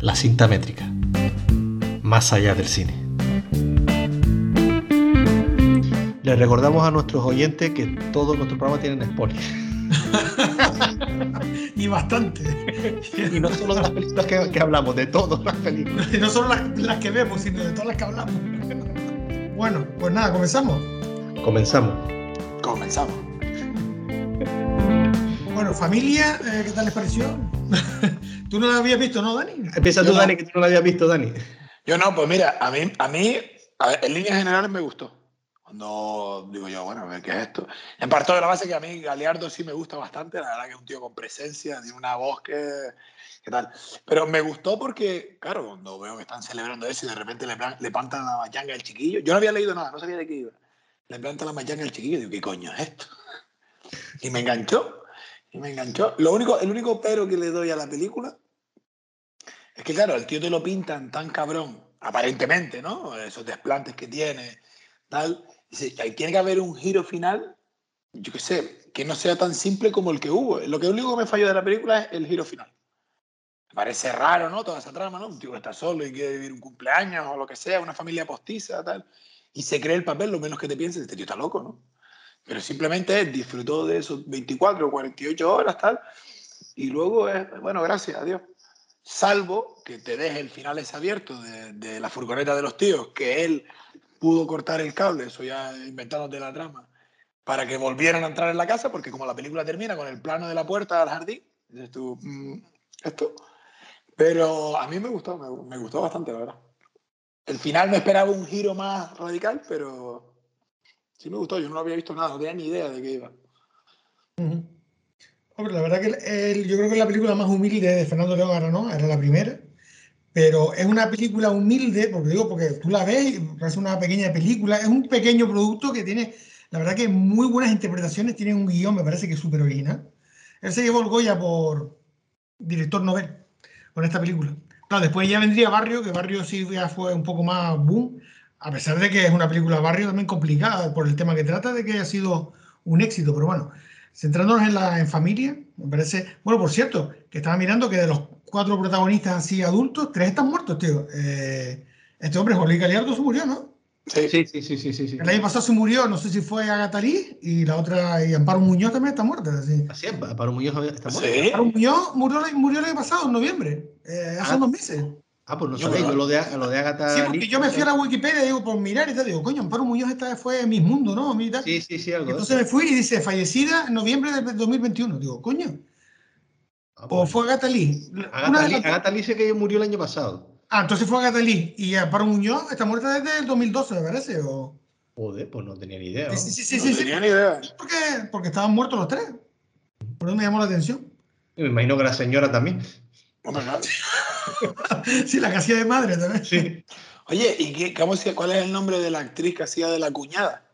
La cinta métrica. Más allá del cine. Les recordamos a nuestros oyentes que todos nuestros programas tienen spoilers. y bastante. y no solo de las películas que, hablamos, de todas las películas. Y no solo las, que vemos, sino de todas las que hablamos. bueno, pues nada, comenzamos. Comenzamos. Comenzamos. Bueno, familia, eh, ¿qué tal les pareció? Tú no la habías visto, ¿no, Dani? Empieza tú, Dani, que tú no la habías visto, Dani. Yo no, pues mira, a mí, a mí en líneas generales me gustó. Cuando digo yo, bueno, a ver qué es esto. En parte de la base que a mí Galeardo sí me gusta bastante, la verdad que es un tío con presencia, tiene una voz que. ¿Qué tal? Pero me gustó porque, claro, cuando veo que están celebrando eso y de repente le, le plantan la machanga al chiquillo, yo no había leído nada, no sabía de qué iba. Le plantan la machanga al chiquillo y digo, ¿qué coño es esto? Y me enganchó. Y me enganchó. Lo único, el único pero que le doy a la película es que, claro, el tío te lo pintan tan cabrón, aparentemente, ¿no? Esos desplantes que tiene, tal. Dice, tiene que haber un giro final, yo qué sé, que no sea tan simple como el que hubo. Lo que único que me falló de la película es el giro final. Me parece raro, ¿no? Toda esa trama, ¿no? Un tío que está solo y quiere vivir un cumpleaños o lo que sea, una familia postiza, tal. Y se cree el papel, lo menos que te pienses, este tío está loco, ¿no? Pero simplemente disfrutó de esos 24 o 48 horas, tal. Y luego es, bueno, gracias a Dios. Salvo que te deje el final ese abierto de, de, la furgoneta de los tíos, que él pudo cortar el cable, eso ya inventándote la trama, para que volvieran a entrar en la casa, porque como la película termina con el plano de la puerta al jardín, dices tú, mm, esto. Pero a mí me gustó, me, me gustó bastante, la verdad. El final me esperaba un giro más radical, pero Sí me gustó, yo no había visto nada, no tenía ni idea de qué iba. Hombre, la verdad que yo creo que la película más humilde de Fernando León Aranón era la primera, pero es una película humilde, porque digo, porque tú la ves y parece una pequeña película, es un pequeño producto que tiene, la verdad que muy buenas interpretaciones, tiene un guion, me parece que es súper original. Él se llevó el Goya por director novel con esta película. Claro, después ya vendría Barrio, que Barrio sí ya fue un poco más boom, a pesar de que es una película barrio también complicada por el tema que trata de que haya sido un éxito, pero bueno, centrándonos en la en familia, me parece, bueno, por cierto, que estaba mirando que de los cuatro protagonistas así adultos, tres están muertos, tío. Eh, este hombre, Luis Galiardo, se murió, ¿no? Sí, sí, sí, sí, sí, sí, El año pasado se murió, no sé si fue Agatha Lee, y la otra, y Amparo Muñoz también está muerta. Así, así Amparo Muñoz está muerta. ¿Sí? Amparo Muñoz murió, murió el año pasado, en noviembre, eh, hace unos meses. Ah, pues no sabía, yo lo de, lo de Agatha. Sí, porque yo me fui a la Wikipedia, digo, por mirar y tal, digo, coño, Amparo Muñoz esta fue Mis Mundo, ¿no? Sí, sí, sí, algo. Entonces me fui y dice, fallecida en noviembre del 2021. Digo, coño. Ah, o pues fue Agatha Lee. Agatha Lee, sé que murió el año pasado. Ah, entonces fue Agatha Lee. Y Amparo Muñoz está muerta desde el 2012, me parece, o... Joder, pues no tenía ni idea. Sí, sí, sí, sí. No tenía ni idea. ¿Por qué? Porque estaban muertos los tres. Por eso me llamó la atención. me imagino que la señora también. sí, la que hacía de madre también. Sí. Oye, ¿y qué, cómo, cuál es el nombre de la actriz que hacía de la cuñada?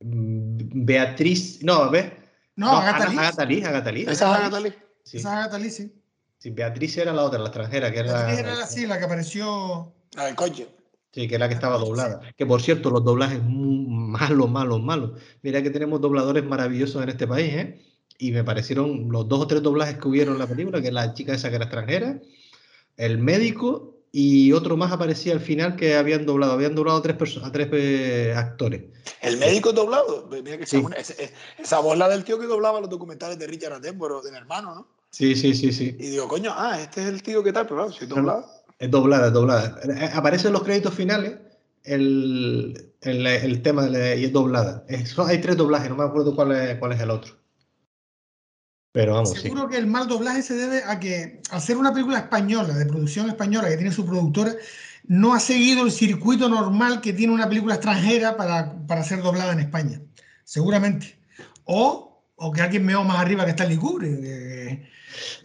Mm, Beatriz, no, ¿ves? No, no Agatha, Lee. Agatha Lee, Esa es Agatha Lee. Sí. Esa es Agatha Lee, sí. Sí, Beatriz era la otra, la extranjera, que era... Beatriz era la, sí, la que apareció... La del coche. Sí, que era la que estaba doblada. Que por cierto, los doblajes malos, malos, malos. Mira que tenemos dobladores maravillosos en este país, ¿eh? Y me parecieron los dos o tres doblajes que hubieron en la película, que es la chica esa que era extranjera, el médico y otro más aparecía al final que habían doblado, habían doblado a tres, a tres eh, actores. ¿El médico doblado? Mira que esa, esa voz la del tío que doblaba los documentales de Richard Attenborough, del hermano, ¿no? Sí, sí, sí, sí. Y digo, coño, ah, este es el tío que tal, pero claro, si es doblado. Es doblada, es doblada. Eh, aparece en los créditos finales el, el, el tema de, y es doblada. hay tres doblajes, no me acuerdo cuál es, cuál es el otro. Pero vamos, Seguro que el mal doblaje se debe a que hacer una película española, de producción española, que tiene su productora, no ha seguido el circuito normal que tiene una película extranjera para, para ser doblada en España. Seguramente. O, o que alguien vea más arriba que está en Kubrick.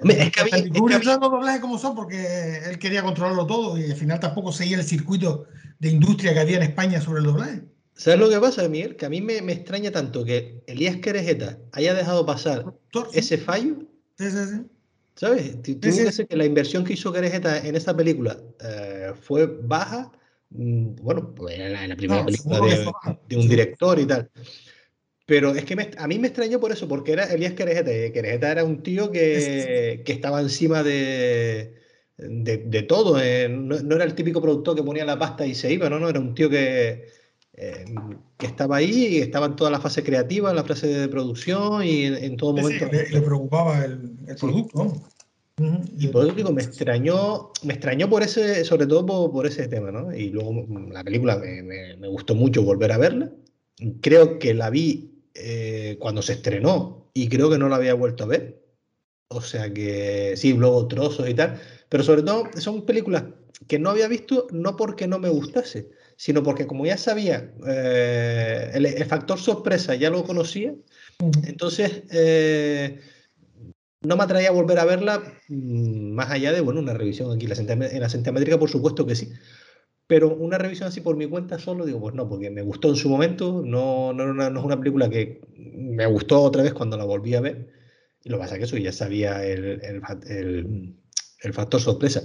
es que había, es los doblajes como son porque él quería controlarlo todo y al final tampoco seguía el circuito de industria que había en España sobre el doblaje. ¿Sabes lo que pasa, Miguel? Que a mí me, extraña tanto que Elías Querejeta haya dejado pasar ese fallo. Sí, sí, sí. ¿Sabes? Tú que la inversión que hizo Querejeta en esta película eh, fue baja. Mm, bueno, pues en la, primera película de, un director y tal. Pero es que a mí me extrañó por eso, porque era Elías Querejeta. Y Querejeta era un tío que, que estaba encima de, de, todo. Eh, no, era el típico productor que ponía la pasta y se iba, no, no, era un tío que, eh, que estaba ahí y estaba en toda la fase creativa, en la fase de producción y en, todo momento. le, preocupaba el, producto. Y por eso digo, me extrañó, me extrañó por ese, sobre todo por, ese tema, ¿no? Y luego mm, la película me, me, gustó mucho volver a verla. Creo que la vi eh, cuando se estrenó y creo que no la había vuelto a ver. O sea que sí, luego trozos y tal. Pero sobre todo son películas que no había visto no porque no me gustase, sino porque como ya sabía, eh, el, factor sorpresa ya lo conocía, entonces eh, no me atraía volver a verla mm, más allá de, bueno, una revisión aquí en la centimétrica, por supuesto que sí. Pero una revisión así por mi cuenta solo, digo, pues no, porque me gustó en su momento, no, no, no es una película que me gustó otra vez cuando la volví a ver. Y lo que pasa es que eso ya sabía el, el, el factor sorpresa.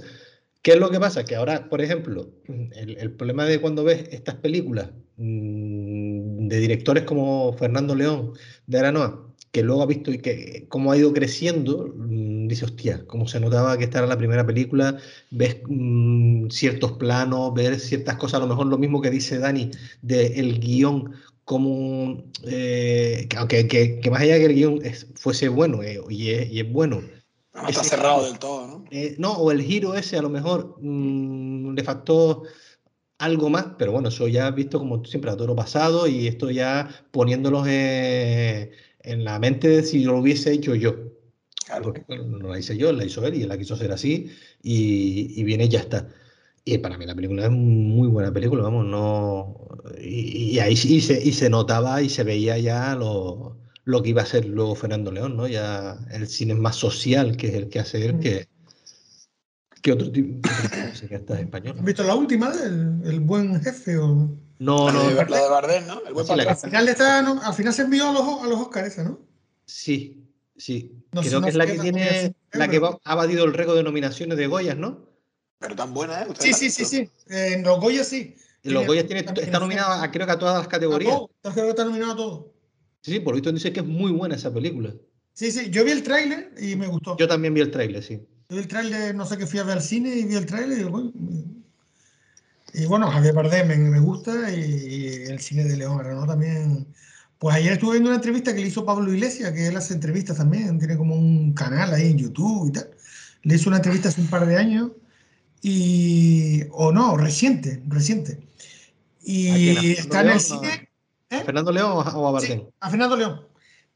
¿Qué es lo que pasa? Que ahora, por ejemplo, el, problema de cuando ves estas películas mm, de directores como Fernando León de Aranoa, que luego ha visto y que cómo ha ido creciendo, mm, dice, hostia, como se notaba que esta era la primera película, ves mm, ciertos planos, ves ciertas cosas, a lo mejor lo mismo que dice Dani del guion, como, eh, que, que, más allá de que el guion fuese bueno eh, y, es, bueno, no está cerrado del todo, ¿no? Eh, no, o el giro ese a lo mejor mm, le faltó algo más, pero bueno, eso ya visto como siempre a toro pasado y esto ya poniéndolos en, la mente de si lo hubiese hecho yo. Porque no la hice yo, la hizo él y él la quiso hacer así y, y viene y ya está. Y para mí la película es muy buena película, vamos, no. Y, ahí sí se, y se notaba y se veía ya lo, lo que iba a ser luego Fernando León, ¿no? Ya el cine más social que es el que hace él, que, que otro tipo de está español. ¿Has visto la última, el, el buen jefe? O... No, no. La de, Bardem, ¿no? El buen sí, al, final está, ¿no? al final se envió a los, a los Oscars esa, ¿no? Sí, sí. Creo que es la que tiene, la que ha batido el récord de nominaciones de Goyas, ¿no? Pero tan buena, ¿eh? Sí, sí, sí, sí. en los Goyas sí. En los Goyas tiene, está nominado a, creo que a todas las categorías. creo que está nominado a todo. Sí, sí, por visto dice que es muy buena esa película. Sí, sí, yo vi el tráiler y me gustó. Yo también vi el tráiler, sí. Yo vi el tráiler, no sé qué fui a ver al cine y vi el tráiler y, bueno, y bueno, Javier Bardem me, gusta y, el cine de León ¿no? también. Pues ayer estuve viendo una entrevista que le hizo Pablo Iglesias, que él hace entrevistas también, tiene como un canal ahí en YouTube y tal. Le hizo una entrevista hace un par de años y o no, reciente, reciente. Y está en el cine ¿A Fernando León o a Bardem? a Fernando León.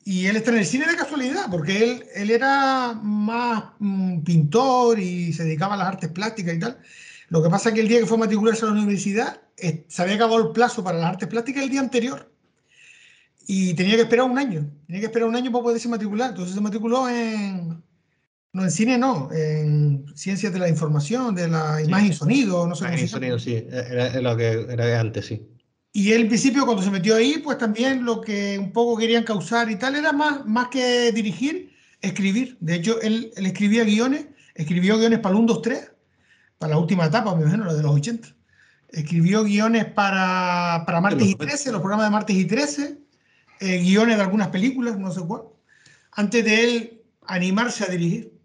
Y él está en el cine de casualidad, porque él, él era más mm, pintor y se dedicaba a las artes plásticas y tal. Lo que pasa es que el día que fue a matricularse a la universidad, eh, se había acabado el plazo para las artes plásticas el día anterior. Y tenía que esperar un año. Tenía que esperar un año para poderse matricular. Entonces se matriculó en. No, en cine no, en ciencias de la información, de la imagen y sonido, no sé Imagen y sonido, sí, era, lo que era antes, sí. Y él, en principio, cuando se metió ahí, pues también lo que un poco querían causar y tal era más, más que dirigir, escribir. De hecho, él, escribía guiones, escribió guiones para el 1, 2, 3, para la última etapa, me imagino, la de los 80. Escribió guiones para, para Martes y 13, los programas de Martes y 13, eh, guiones de algunas películas, no sé cuál, antes de él animarse a dirigir.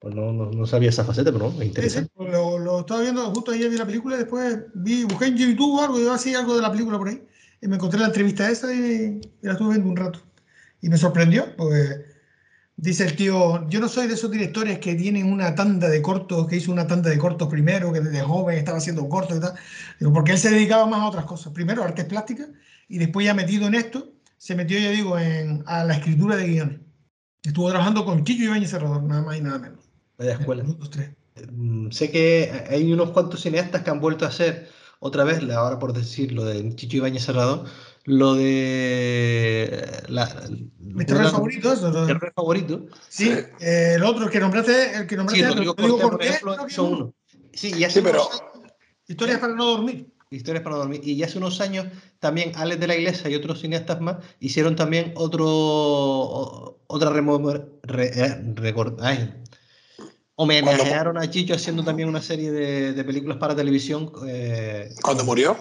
Pues no, no, sabía esa faceta, pero me interesa. Pues lo, lo, estaba viendo justo ayer vi la película y después vi, busqué en YouTube algo y yo hacía algo de la película por ahí. Y me encontré la entrevista esa y, la estuve viendo un rato. Y me sorprendió, porque dice el tío, yo no soy de esos directores que tienen una tanda de cortos, que hizo una tanda de cortos primero, que desde joven estaba haciendo cortos y tal. Digo, porque él se dedicaba más a otras cosas. Primero artes plásticas y después ya metido en esto, se metió, ya digo, en, a la escritura de guiones. Estuvo trabajando con Chicho Ibáñez Cerrador, nada más y nada menos. Vaya escuela. Mm, sé que hay unos cuantos cineastas que han vuelto a hacer otra vez, ahora por decir lo de Chicho Ibáñez Cerrado, lo de la, mi terror favorito, eso, ¿no? terror favorito. Sí, eh, el otro, el que nombraste, el que nombraste, sí, Rodrigo Cortés, por ejemplo, son uno. Sí, y hace sí, pero... Historias para no dormir. Historias para no dormir. Y hace unos años también Alex de la Iglesia y otros cineastas más hicieron también otro otra remor, re, eh, record, ay, homenajearon a Chicho haciendo también una serie de, películas para televisión. Eh, ¿Cuándo murió?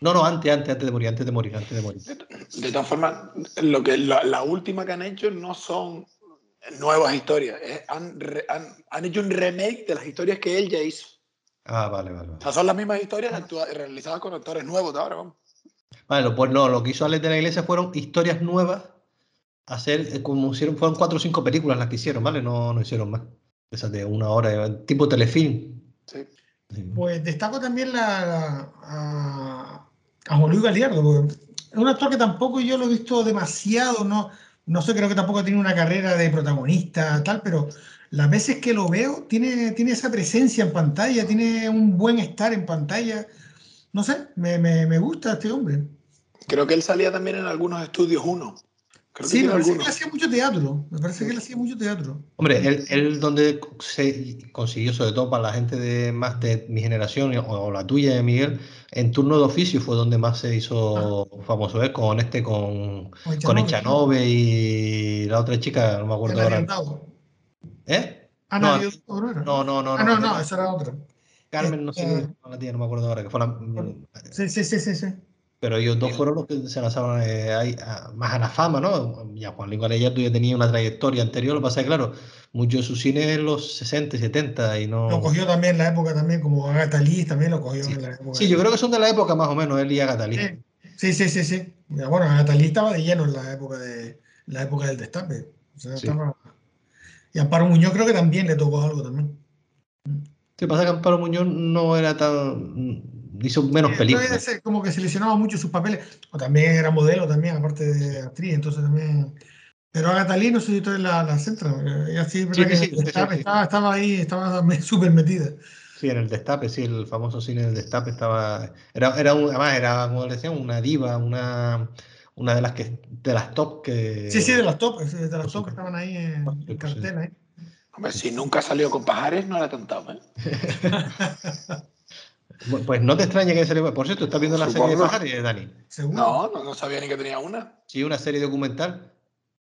No, no, antes, antes, antes de morir, antes de morir, antes de morir. De, todas formas, lo que, la, última que han hecho no son nuevas historias. Han, re- han- han hecho un remake de las historias que él ya hizo. Ah, vale, vale. Vale, O sea, son las mismas historias realizadas con actores nuevos de ahora. vamos. Vale, pues no, lo que hizo Alex de la Iglesia fueron historias nuevas. Hacer, eh, como hicieron, fueron cuatro o cinco películas las que hicieron, ¿vale? No, no hicieron más. Esas de una hora, tipo telefilm. Sí. Pues destaco también la, la- a, a Juan Luis Galiardo, porque es un actor que tampoco yo lo he visto demasiado, no, no sé, creo que tampoco tiene una carrera de protagonista, tal, pero las veces que lo veo, tiene, tiene esa presencia en pantalla, tiene un buen estar en pantalla. No sé, me, me, me gusta este hombre. Creo que él salía también en algunos estudios uno. Creo que Sí, me parece que él hacía mucho teatro, me parece que él hacía mucho teatro. Hombre, él, él donde se consiguió, sobre todo para la gente de más de mi generación o, o la tuya, eh, Miguel, en turno de oficio fue donde más se hizo famoso, ¿eh? Con este, con, Con con Echanove, y la otra chica, no me acuerdo ahora. orientado. ¿Eh? Ana No, ¿no era? No, no, no. Ah, no, no, esa era otra. Carmen, no sé, no la tía, no me acuerdo ahora, que fue la- Sí, sí, sí, sí, sí. Pero ellos dos fueron los que se lanzaron eh, a- más a la fama, ¿no? Ya Juan Luis Gallardo ya tenía una trayectoria anterior, lo que pasa es que, claro, mucho de su cine en los 60 y 70 y no... Lo cogió también en la época también, como Agatha Lee también lo cogió Sí. en la época. Sí, yo creo que son de la época más o menos, él y Agatha Lee. Sí, sí, sí, sí. Ya, Bueno, Agatha Lee estaba de lleno en la época de la época del destape. O sea, Sí. estaba- Y Amparo Muñoz creo que también le tocó algo también. Sí, pasa que Amparo Muñoz no era tan... hizo menos películas. entonces, como que seleccionaba mucho sus papeles. O también era modelo también, aparte de actriz, entonces también. Pero Agatha Lee no sé si todavía la, la centra. Ella sí. Sí, que sí, sí, sí, estaba, sí. estaba- estaba ahí, estaba súper metida. Sí, en el Destape, sí, el famoso cine del Destape estaba... Era, era un, además, era, como le decían, una diva, una, una de las que de las top que... Sí, sí, de las top, de las Pues top que estaban ahí en, en pues sí. cartel. ahí. Hombre, si nunca salió con pajares, no era tan top, ¿eh? Pues no te extrañe que se le... Por cierto, ¿estás viendo la serie de. Pajares, Dani? Seguro. No, no, no sabía ni que tenía una. Sí, una serie documental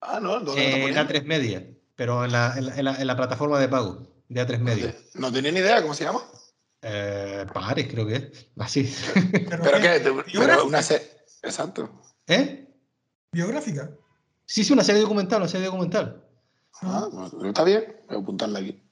Ah, no, ¿dónde está en poniendo? A3 Media, pero en la, en la- en la- en la plataforma de pago de A3 Media. No tenía ni idea cómo se llama. Eh, Pajares, creo que es. Así. Pero, Pero ¿qué? pero una serie. Exacto. ¿Eh? Biográfica. Sí, sí, una serie documental, una serie documental. Ah, bueno, está bien, voy a apuntarla aquí.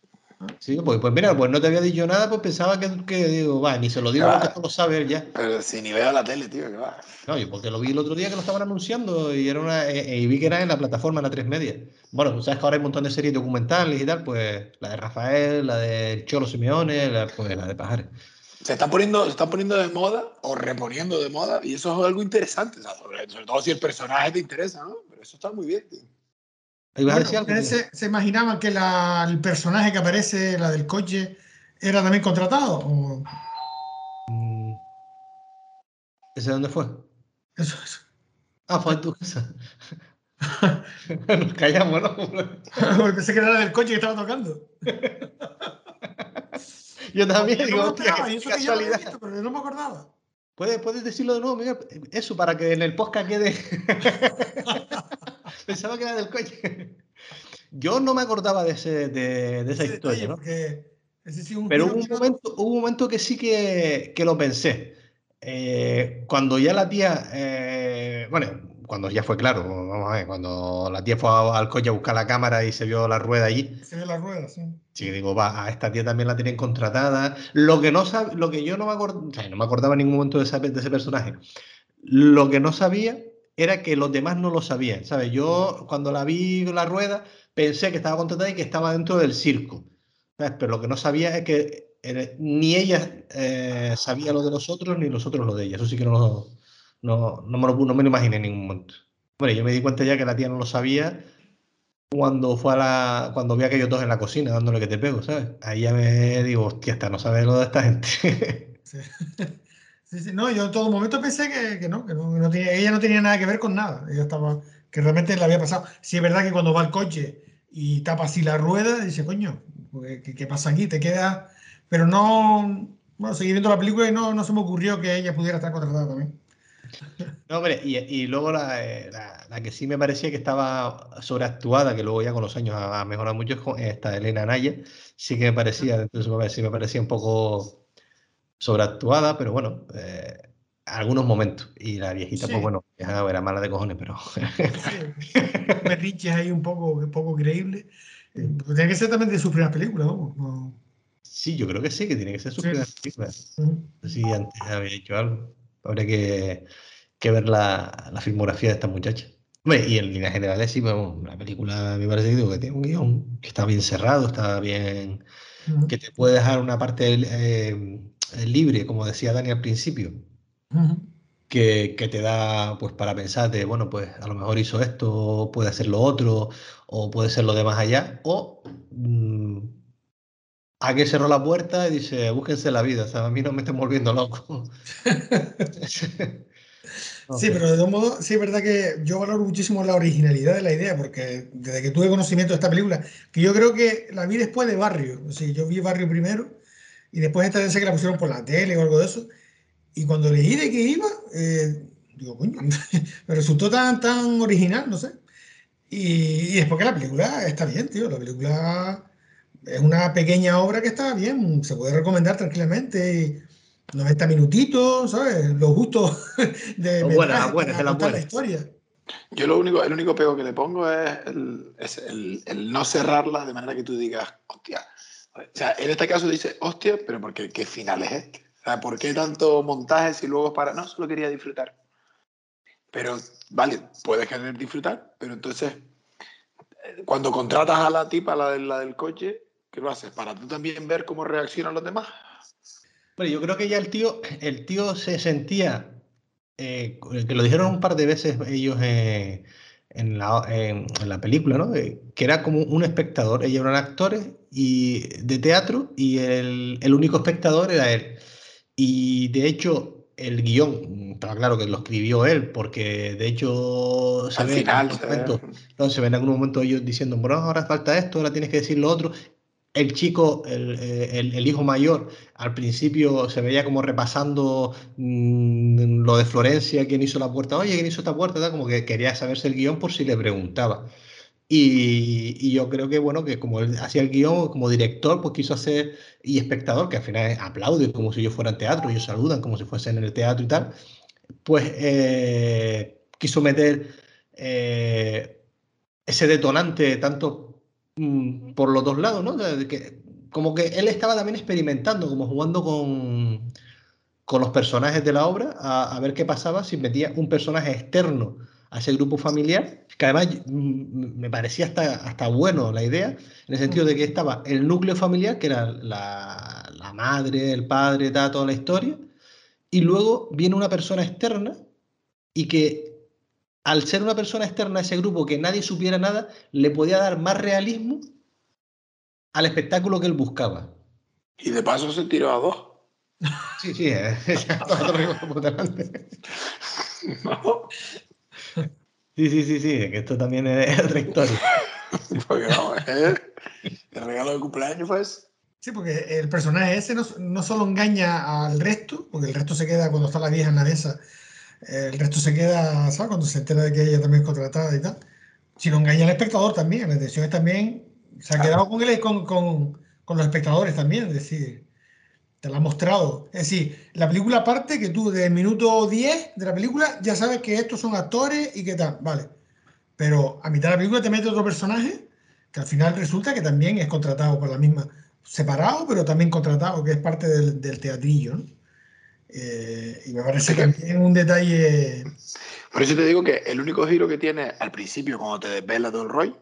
Sí, pues, pues mira, pues no te había dicho nada, pues pensaba que, que digo, va, ni se lo digo Ah. porque esto lo sabe él ya. Pero si ni veo la tele, tío, que va. No, yo porque lo vi el otro día que lo estaban anunciando y era una eh, y vi que era en la plataforma en la 3 Media. Bueno, pues sabes que ahora hay un montón de series documentales y tal, pues la de Rafael, la de Cholo Simeone, la, pues la de Pajares. Se están poniendo, se están poniendo de moda o reponiendo de moda y eso es algo interesante, o sea, sobre, sobre todo si el personaje te interesa, ¿no? Pero eso está muy bien, tío. Bueno, se, se imaginaban que la- el personaje que aparece, la del coche, era también contratado? ¿O Mm. ¿Ese dónde fue? eso, eso? Ah, fue en tu casa. Nos callamos, ¿no? Pensé que era la del coche que estaba tocando. Yo también Yo digo, no hostia, qué eso que yo visto, pero no me acordaba. ¿Puedes, puedes decirlo de nuevo, Miguel? Eso, para que en el podcast quede. Pensaba que era del coche. Yo no me acordaba de, ese, de, de esa Ese historia, ¿no? porque sí un Pero hubo un momento, hubo un momento que sí que, que lo pensé. Eh, cuando ya la tía, eh, bueno, cuando ya fue claro, vamos a ver, cuando la tía fue al coche a buscar la cámara y se vio la rueda allí, se ve las ruedas, sí. sí digo, va, a esta tía también la tienen contratada. Lo que no sab- lo que yo no me acordaba, no me acordaba en ningún momento de, esa- de ese personaje. Lo que no sabía era que los demás no lo sabían, ¿sabes? Yo cuando la vi la rueda pensé que estaba contratada y que estaba dentro del circo. ¿sabes? Pero lo que no sabía es que eh, ni ella eh, sabía lo de los otros ni los otros lo de ella. Eso sí que no, lo- no, no me, lo, no me lo imaginé en ningún momento. Bueno, yo me di cuenta ya que la tía no lo sabía cuando fue a la, cuando vi a aquellos dos en la cocina dándole que te pego, ¿sabes? Ahí ya me digo, hostia, esta no sabe lo de esta gente. Sí. Sí, sí, No, yo en todo momento pensé que, que no, que no, que no tenía, ella no tenía nada que ver con nada. Ella estaba, que realmente le había pasado. Sí, es verdad que cuando va al coche y tapa así la rueda, dice, coño, pues, ¿qué, qué pasa aquí? Te queda. Pero no, bueno, seguí viendo la película y no, no se me ocurrió que ella pudiera estar contratada también. No, hombre, y, y luego la, eh, la- la que sí me parecía que estaba sobreactuada, que luego ya con los años ha, mejorado mucho, es esta Elena Naya. Sí que me parecía, entonces parecía, me parecía un poco sobreactuada, pero bueno, eh, algunos momentos. Y la viejita, pues bueno, era mala de cojones, pero. Sí. ahí un poco, un poco creíble. Eh, pues tiene que ser también de sus primeras películas, ¿no? Sí, yo creo que sí, que tiene que ser sus primeras películas. No sé si antes había hecho algo. Habría que, que ver la, la, filmografía de esta muchacha. y en líneas generales, sí, bueno, la película me parece que tiene un guion que está bien cerrado, está bien. que te puede dejar una parte eh, libre, como decía Dani al principio que, te da pues para pensar de, bueno, pues a lo mejor hizo esto, puede hacer lo otro, o puede ser lo de más allá, o mm, a que cerró la puerta y dice, búsquense la vida, o sea, a mí no me estén volviendo loco. Sí, pero de todo modo, sí es verdad que yo valoro muchísimo la originalidad de la idea, porque desde que tuve conocimiento de esta película, que yo creo que la vi después de Barrio, o sea, yo vi Barrio primero y después esta vez que la pusieron por la tele o algo de eso, y cuando leí de qué iba, eh, digo, coño, me resultó tan, tan original, no sé. Y, y después que la película está bien, tío. La película es una pequeña obra que está bien, se puede recomendar tranquilamente. 90 minutitos, ¿sabes? Lo justo de buena, buena, la, buena. la historia. Yo lo único, el único pego que le pongo es, el, es el, el, no cerrarla de manera que tú digas, hostia. O sea, en este caso dice, hostia, pero porque ¿qué final es este? ¿por qué tanto montaje si luego para.? No, solo quería disfrutar. Pero, vale, puedes querer disfrutar, pero entonces, eh, cuando contratas a la tipa, la, de, la del coche, ¿qué lo haces? ¿Para tú también ver cómo reaccionan los demás? Bueno, yo creo que ya el tío, el tío se sentía, eh, que lo dijeron un par de veces ellos eh, en, la, en, la, película, ¿no? que era como un espectador. Ellos eran actores y, de teatro y el, el único espectador era él. Y de hecho, el guion, estaba claro que lo escribió él, porque de hecho se Al ve final, en momento, no, se ven en algún momento ellos diciendo, bueno, ahora falta esto, ahora tienes que decir lo otro. El chico, el, el, el hijo mayor, al principio se veía como repasando mmm, lo de Florencia, quién hizo la puerta, oye, quién hizo esta puerta, como que quería saberse el guion por si le preguntaba. Y, yo creo que, bueno, que como él hacía el guion, como director, pues quiso hacer, y espectador, que al final aplaude como si yo fuera en teatro, ellos saludan como si fuesen en el teatro y tal, pues eh, quiso meter eh, ese detonante tanto mm, por los dos lados, ¿no? que, como que él estaba también experimentando, como jugando con, con los personajes de la obra, a, a ver qué pasaba si metía un personaje externo a ese grupo familiar, que además mm, me parecía hasta, hasta bueno la idea, en el sentido de que estaba el núcleo familiar, que era la, la madre, el padre, toda la historia, y luego viene una persona externa y que al ser una persona externa a ese grupo que nadie supiera nada, le podía dar más realismo al espectáculo que él buscaba. Y de paso se tiró a dos. Sí, sí, eh, no. Sí, sí, sí, sí, que esto también es otra historia. porque no, ¿eh? el regalo de cumpleaños pues. Sí, porque el personaje ese no, no, solo engaña al resto, porque el resto se queda cuando está la vieja en la mesa, el resto se queda, ¿sabes? Cuando se entera de que ella también es contratada y tal, sino engaña al espectador también. La intención es también, se ha quedado con, él, con, con, con los espectadores también, es decir, te la ha mostrado. Es decir, la película parte que tú desde el minuto 10 de la película ya sabes que estos son actores y que tal, vale. Pero a mitad de la película te mete otro personaje que al final resulta que también es contratado por la misma, separado, pero también contratado, que es parte del, del teatrillo. ¿no? Eh, y me parece que es un detalle. Por eso te digo que el único giro que tiene al principio, cuando te desvela Don Roy,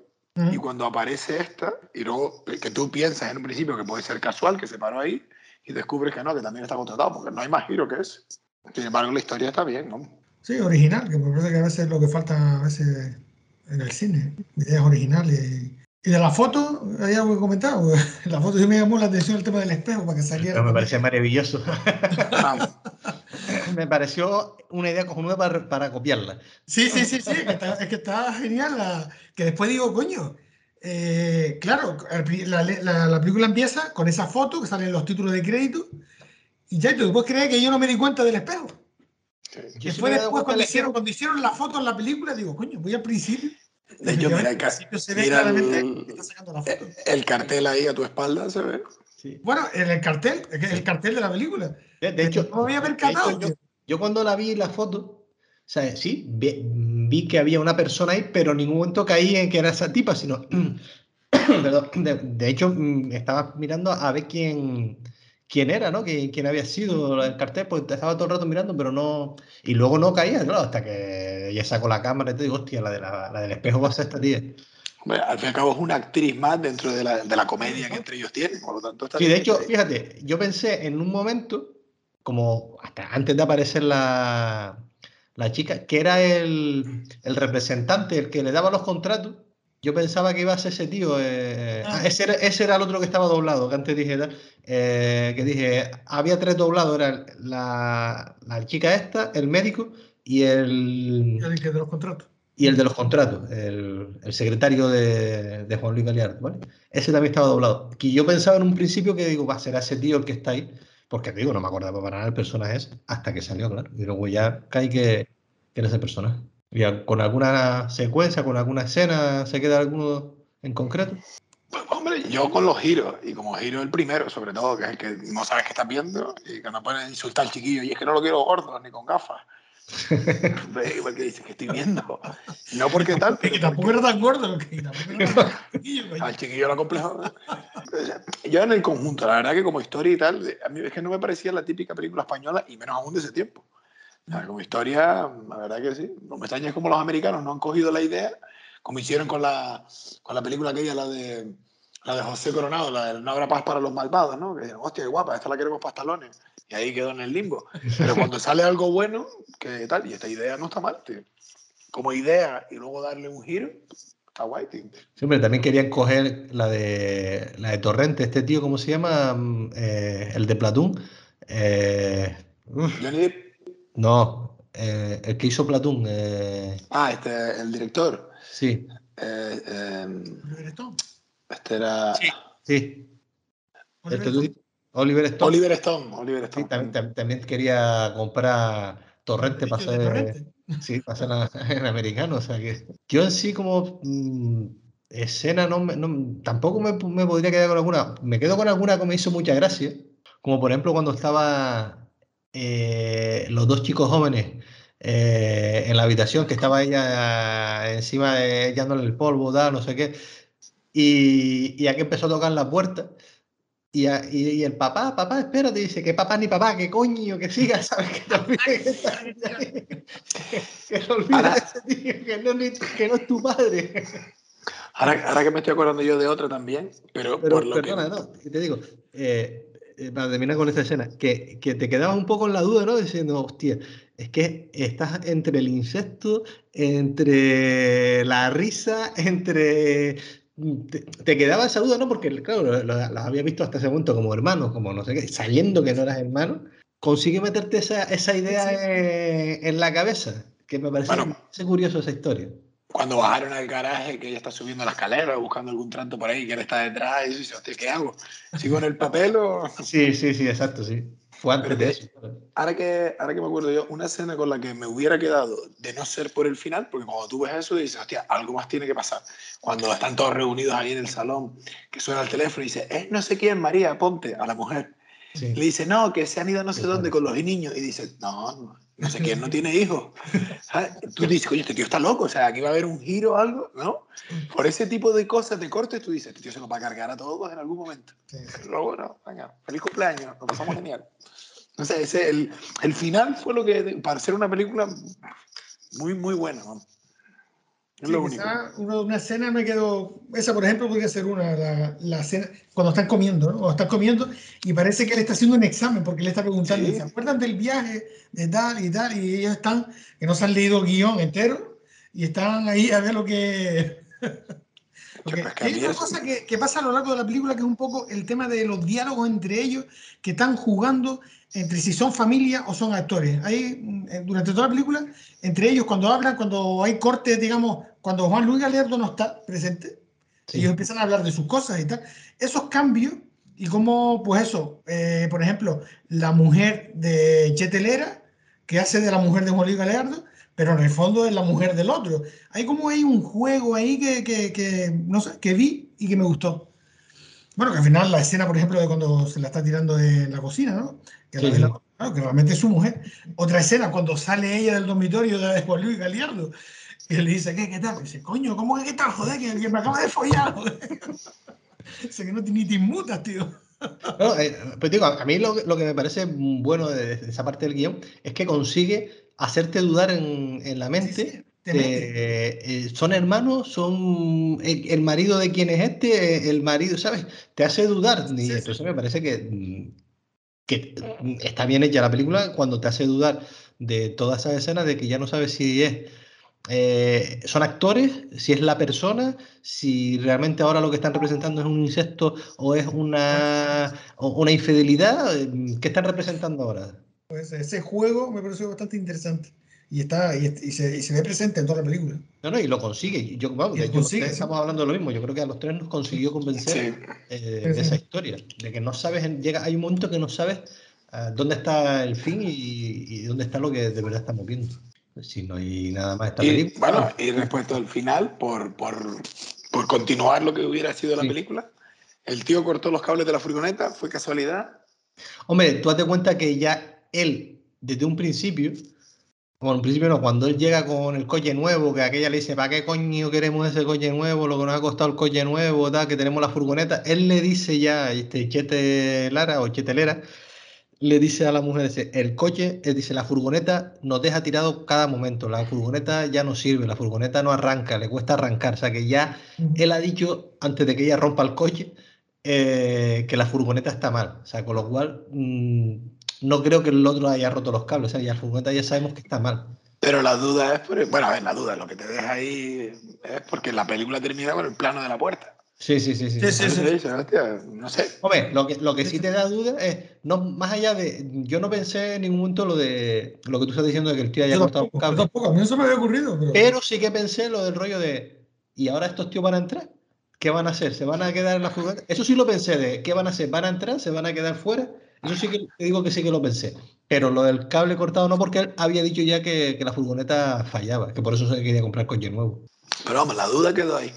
y cuando aparece esta, y luego que tú piensas en un principio que puede ser casual, que se paró ahí, y descubres que no, que también está contratado, porque no hay más giro que es. Sin embargo, la historia está bien, ¿no? Sí, original, que me parece que a veces es lo que falta a veces en el cine, ideas originales. Y de la foto, hay algo que comentar. La foto sí me llamó la atención el tema del espejo para que saliera. me parecía maravilloso. me pareció una idea cojonuda para, para copiarla. Sí, sí, sí, sí, es que está genial. que después digo, coño, eh, claro, la, película empieza con esa foto que salen los títulos de crédito y ya tú puedes creer que yo no me di cuenta del espejo. Después, después cuando, hicieron, cuando hicieron la foto en la película, digo, coño, voy al principio. Yo, mira, el, se ve claramente está sacando la foto. El cartel ahí a tu espalda se ve. Bueno, en el cartel, el cartel de la película. De, hecho, no voy a ver yo, Yo cuando la vi la foto, sea, sí, vi, que había una persona ahí, pero en ningún momento caí en que era esa tipa, sino, de, de, hecho, mm, estaba mirando a ver quién, quién era, ¿no? ¿Quién, había sido el cartel, pues estaba todo el rato mirando, pero no. Y luego no caía, claro, hasta que ya sacó la cámara y te digo, hostia, la, de la, del espejo va a ser esta tía. al fin y al cabo es una actriz más dentro de la, de la comedia que entre ellos tienen, por lo tanto Sí, de hecho, fíjate, yo pensé en un momento, como hasta antes de aparecer la, la chica, que era el, el representante, el que le daba los contratos, yo pensaba que iba a ser ese tío. Eh, ah. ese, era, ese, era, el otro que estaba doblado, que antes dije, eh, que dije, había tres doblados, era la, la, chica esta, el médico y el... El de los contratos. Y el de los contratos, el, el secretario de, de, Juan Luis Galeard, ¿vale? Ese también estaba doblado. Que yo pensaba en un principio que digo, va a ser ese tío el que está ahí, porque te digo, no me acordaba para nada el personaje ese, hasta que salió, claro. Y luego ya cae que, que era ese personaje con alguna secuencia, con alguna escena, ¿se queda alguno en concreto? Pues, hombre, yo con los giros, y como giro el primero, sobre todo, que es el que no sabes qué estás viendo, y que no puedes insultar al chiquillo, y es que no lo quiero gordo, ni con gafas. Igual que dices que estoy viendo. No porque tal. que tampoco era tan gordo. Que Al chiquillo lo complejo. Yo en el conjunto, la verdad que como historia y tal, a mí es que no me parecía la típica película española, y menos aún de ese tiempo. Como historia, la verdad que sí. No me extraña como los americanos no han cogido la idea, como hicieron con la, con la película aquella, la de, la de José Coronado, la de No habrá paz para los malvados, ¿no? Que hostia, qué guapa, esta la queremos pastalones. Y ahí quedó en el limbo. Pero cuando sale algo bueno, que tal, y esta idea no está mal, tío. Como idea y luego darle un giro, está guay, tío. Siempre también querían coger la de, la de Torrente, este tío, ¿cómo se llama? Eh, el de Platón. Eh, Johnny no, eh, el que hizo Platón. Eh... Ah, este, el director. Sí. Eh, em, este era. Sí. sí. Oliver, Stone. Oliver Stone. Oliver Stone. Sí, también, quería comprar Torrente para hacer, sí, para en americano. O sea que yo en sí, como mm, escena, no, no tampoco me, me, podría quedar con alguna. Me quedo con alguna que me hizo mucha gracia. Como por ejemplo cuando estaba eh, los dos chicos jóvenes eh, en la habitación, que estaba ella encima de echándole el polvo, da, no sé qué, y, y aquí empezó a tocar la puerta. Y, y, el papá, papá, espérate, dice que papá ni papá, que coño, que siga, ¿sabes? Que te olvides que, que, ese tío, que no, que no es tu padre. Ahora, ahora, que me estoy acordando yo de otra también, pero, pero por lo perdona, no, te digo, eh, eh, para terminar con esta escena, que, que, te quedabas un poco en la duda, ¿no? Diciendo, hostia, es que estás entre el insecto, entre la risa, entre... Te, quedaba esa duda, ¿no? Porque, claro, las había visto hasta ese momento como hermanos, como no sé qué, sabiendo que no eras hermano, consigue meterte esa, esa idea en, la cabeza, que me parece, parece curioso esa historia cuando bajaron al garaje, que ella está subiendo la escalera, buscando algún tranto por ahí, que él está detrás, y dice, ¿qué hago? ¿Sigo en el papel o...? Sí, sí, sí, exacto, sí. Fue antes de eso. Ahora que, ahora que me acuerdo yo, una escena con la que me hubiera quedado de no ser por el final, porque cuando tú ves eso dices, hostia, algo más tiene que pasar. Cuando están todos reunidos ahí en el salón, que suena el teléfono y dice, es no sé quién, María, ponte, a la mujer. Le dice, no, que se han ido no sé dónde con los niños. Y dice, no, no sé quién no tiene hijos. Tú dices, oye, este tío está loco, o sea, aquí va a haber un giro o algo, ¿no? Por ese tipo de cosas de cortes, tú dices, este tío se nos va a cargar a todos en algún momento. luego, no, venga, feliz cumpleaños, nos pasamos genial. No sé, ese, el, el final fue lo que, para ser una película muy, muy buena, ¿no? Una, escena me quedó. Esa, por ejemplo, podría ser una. La, la escena, cuando están comiendo, ¿no? Cuando están comiendo y parece que él está haciendo un examen porque le está preguntando. ¿Se acuerdan del viaje de tal y tal? Y ellos están, que no se han leído el guion entero y están ahí a ver lo que. Hay una cosa que, que, pasa a lo largo de la película que es un poco el tema de los diálogos entre ellos que están jugando entre si son familia o son actores. Hay, eh, durante toda la película, entre ellos, cuando hablan, cuando hay cortes, digamos, cuando Juan Luis Galerdo no está presente, ellos empiezan a hablar de sus cosas y tal. Esos cambios, y como, pues eso, eh, por ejemplo, la mujer de Chetelera, que hace de la mujer de Juan Luis Galerdo, pero en el fondo es la mujer del otro. Hay como hay un juego ahí que, que, que, no sé, que vi y que me gustó. Bueno, que al final la escena, por ejemplo, de cuando se la está tirando en la cocina, ¿no? Que Claro, que realmente es su mujer. Otra escena, cuando sale ella del dormitorio de Juan Luis Galiardo, y le dice, ¿qué, qué tal? Y dice, coño, ¿cómo que tal? Joder, que, que me acaba de follar. dice que no ni te inmutas, tío. No, eh, pero digo, a mí lo, lo, que me parece bueno de, de, esa parte del guion es que consigue hacerte dudar en, en la mente. Sí, sí. Eh, eh, son hermanos, son el, el, marido de quién es este, el marido, ¿sabes? Te hace dudar. Y sí, entonces me parece que, que está bien hecha la película cuando te hace dudar de todas esas escenas de que ya no sabes si es eh, son actores, si es la persona, si realmente ahora lo que están representando es un insecto o es una, una infidelidad, ¿qué están representando ahora? Pues ese juego me pareció bastante interesante. Y, está, y, y, se, y, se, ve presente en toda la película. No, no, y lo consigue. Yo, vamos, yo, consigue, estamos hablando de lo mismo. Yo creo que a los tres nos consiguió convencer sí. eh, de esa historia. De que no sabes, llega, hay un momento que no sabes uh, dónde está el fin y, y, dónde está lo que de verdad estamos viendo. Si no hay nada más esta y, película. Bueno, y respecto al final, por, por, por continuar lo que hubiera sido la sí. película, el tío cortó los cables de la furgoneta, ¿fue casualidad? Hombre, tú date cuenta que ya él, desde un principio, bueno, en principio no, cuando él llega con el coche nuevo, que aquella le dice, ¿para qué coño queremos ese coche nuevo? Lo que nos ha costado el coche nuevo, tal, que tenemos la furgoneta. Él le dice ya, este Chete Lara o Chetelera, le dice a la mujer, dice, el coche, él dice, la furgoneta nos deja tirado cada momento, la furgoneta ya no sirve, la furgoneta no arranca, le cuesta arrancar, o sea que ya él ha dicho, antes de que ella rompa el coche, eh, que la furgoneta está mal, o sea, con lo cual mmm, no creo que el otro haya roto los cables, o sea, ya la furgoneta ya sabemos que está mal. Pero la duda es, por, bueno, a ver, la duda, lo que te deja ahí es porque la película termina con el plano de la puerta. Sí, sí, sí. sí. sí, sí, sí. Dice, hostia, no sé. Hombre, lo que, lo que sí te da duda es, no, más allá de. Yo no pensé en ningún momento lo de lo que tú estás diciendo de que el tío haya Yo cortado tampoco, un cable. tampoco, a mí eso me había ocurrido. Pero, Pero sí que pensé lo del rollo de. ¿Y ahora estos tíos van a entrar? ¿Qué van a hacer? ¿Se van a quedar en la furgoneta? Eso sí lo pensé de. ¿Qué van a hacer? ¿Van a entrar? ¿Se van a quedar fuera? Eso sí que te digo que sí que lo pensé. Pero lo del cable cortado no, porque él había dicho ya que, que la furgoneta fallaba, que por eso se quería comprar coche nuevo. Pero vamos, la duda quedó ahí.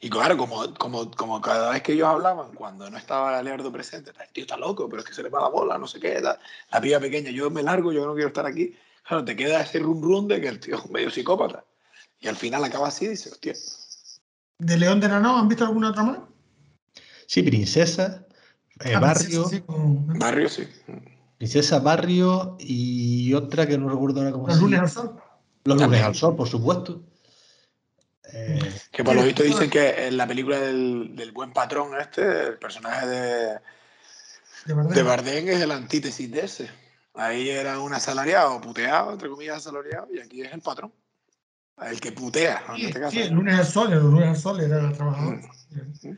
Y claro, como, como, como cada vez que ellos hablaban, cuando no estaba Leardo presente, el tío está loco, pero es que se le va la bola, no sé qué, la, la piba pequeña, yo me largo, yo no quiero estar aquí. Claro, te queda ese rum rum de que el tío es un medio psicópata. Y al final acaba así y dice, hostia. ¿De León de la Nao han visto alguna otra más? Sí, Princesa, eh, Ah, Barrio, sí, Barrio, sí. Princesa, Barrio y otra que no recuerdo ahora cómo Los se lunes llama. al sol. Los lunes al sol, por supuesto. Eh, Que por lo visto dicen que en la película del, del buen patrón este, el personaje de, De Bardem es el antítesis de ese. Ahí era un asalariado, puteado, entre comillas asalariado, y aquí es el patrón. El que putea, en este caso. sí, el lunes al sol, el lunes al sol era trabajador. Mm. Sí,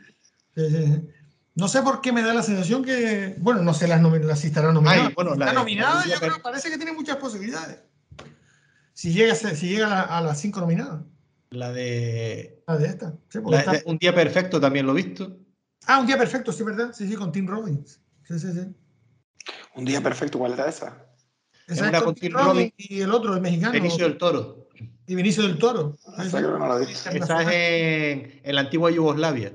sí, sí. No sé por qué me da la sensación que, bueno, no sé las, las si estará nominada. Ay, bueno, Si la está nominada, la yo creo, parece que tiene muchas posibilidades. Si llega, a ser- si llega a, la- a las cinco nominadas, la de, la de esta. Sí, porque la está- de Un Día Perfecto también lo he visto. Ah, un día perfecto, sí, ¿verdad? Sí, sí, con Tim Robbins. Sí, sí, sí. Un día perfecto, ¿cuál era esa? Esa es con con Tim Robbins. Y el otro, el mexicano. Benicio del Toro. Y Vinicio del Toro. Esa creo que no la he visto. Esa es en, en la antigua Yugoslavia.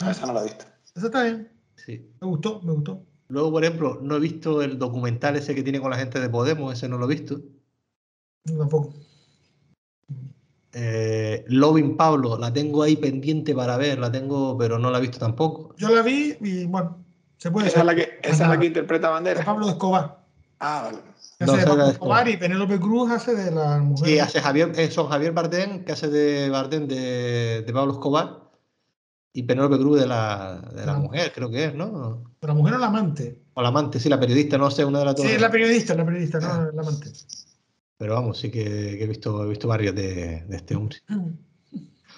Ah, Esa no la he visto. Esa está bien. Sí. Me gustó, me gustó. Luego, por ejemplo, no he visto el documental ese que tiene con la gente de Podemos, ese no lo he visto. Yo tampoco. Eh, Loving Pablo, la tengo ahí pendiente para ver, la tengo, pero no la he visto tampoco. Yo la vi y bueno, se puede Esa es la que, esa es la que interpreta De Bandera. Pablo Escobar. Ah, vale. No, hace de Pablo Escobar Escobar. y Penélope Cruz hace de la mujer. Sí, hace Javier, eh, son Javier Bardem, que hace de Bardem de, de Pablo Escobar, y Penélope Cruz de la, de la Ah. mujer, creo que es, ¿no? ¿La mujer o la amante? O la amante, sí, la periodista, no sé, una de las dos. Sí, la periodista, la periodista, Ah. no la amante. Pero vamos, sí que, que he, visto, he visto varios de, de este hombre.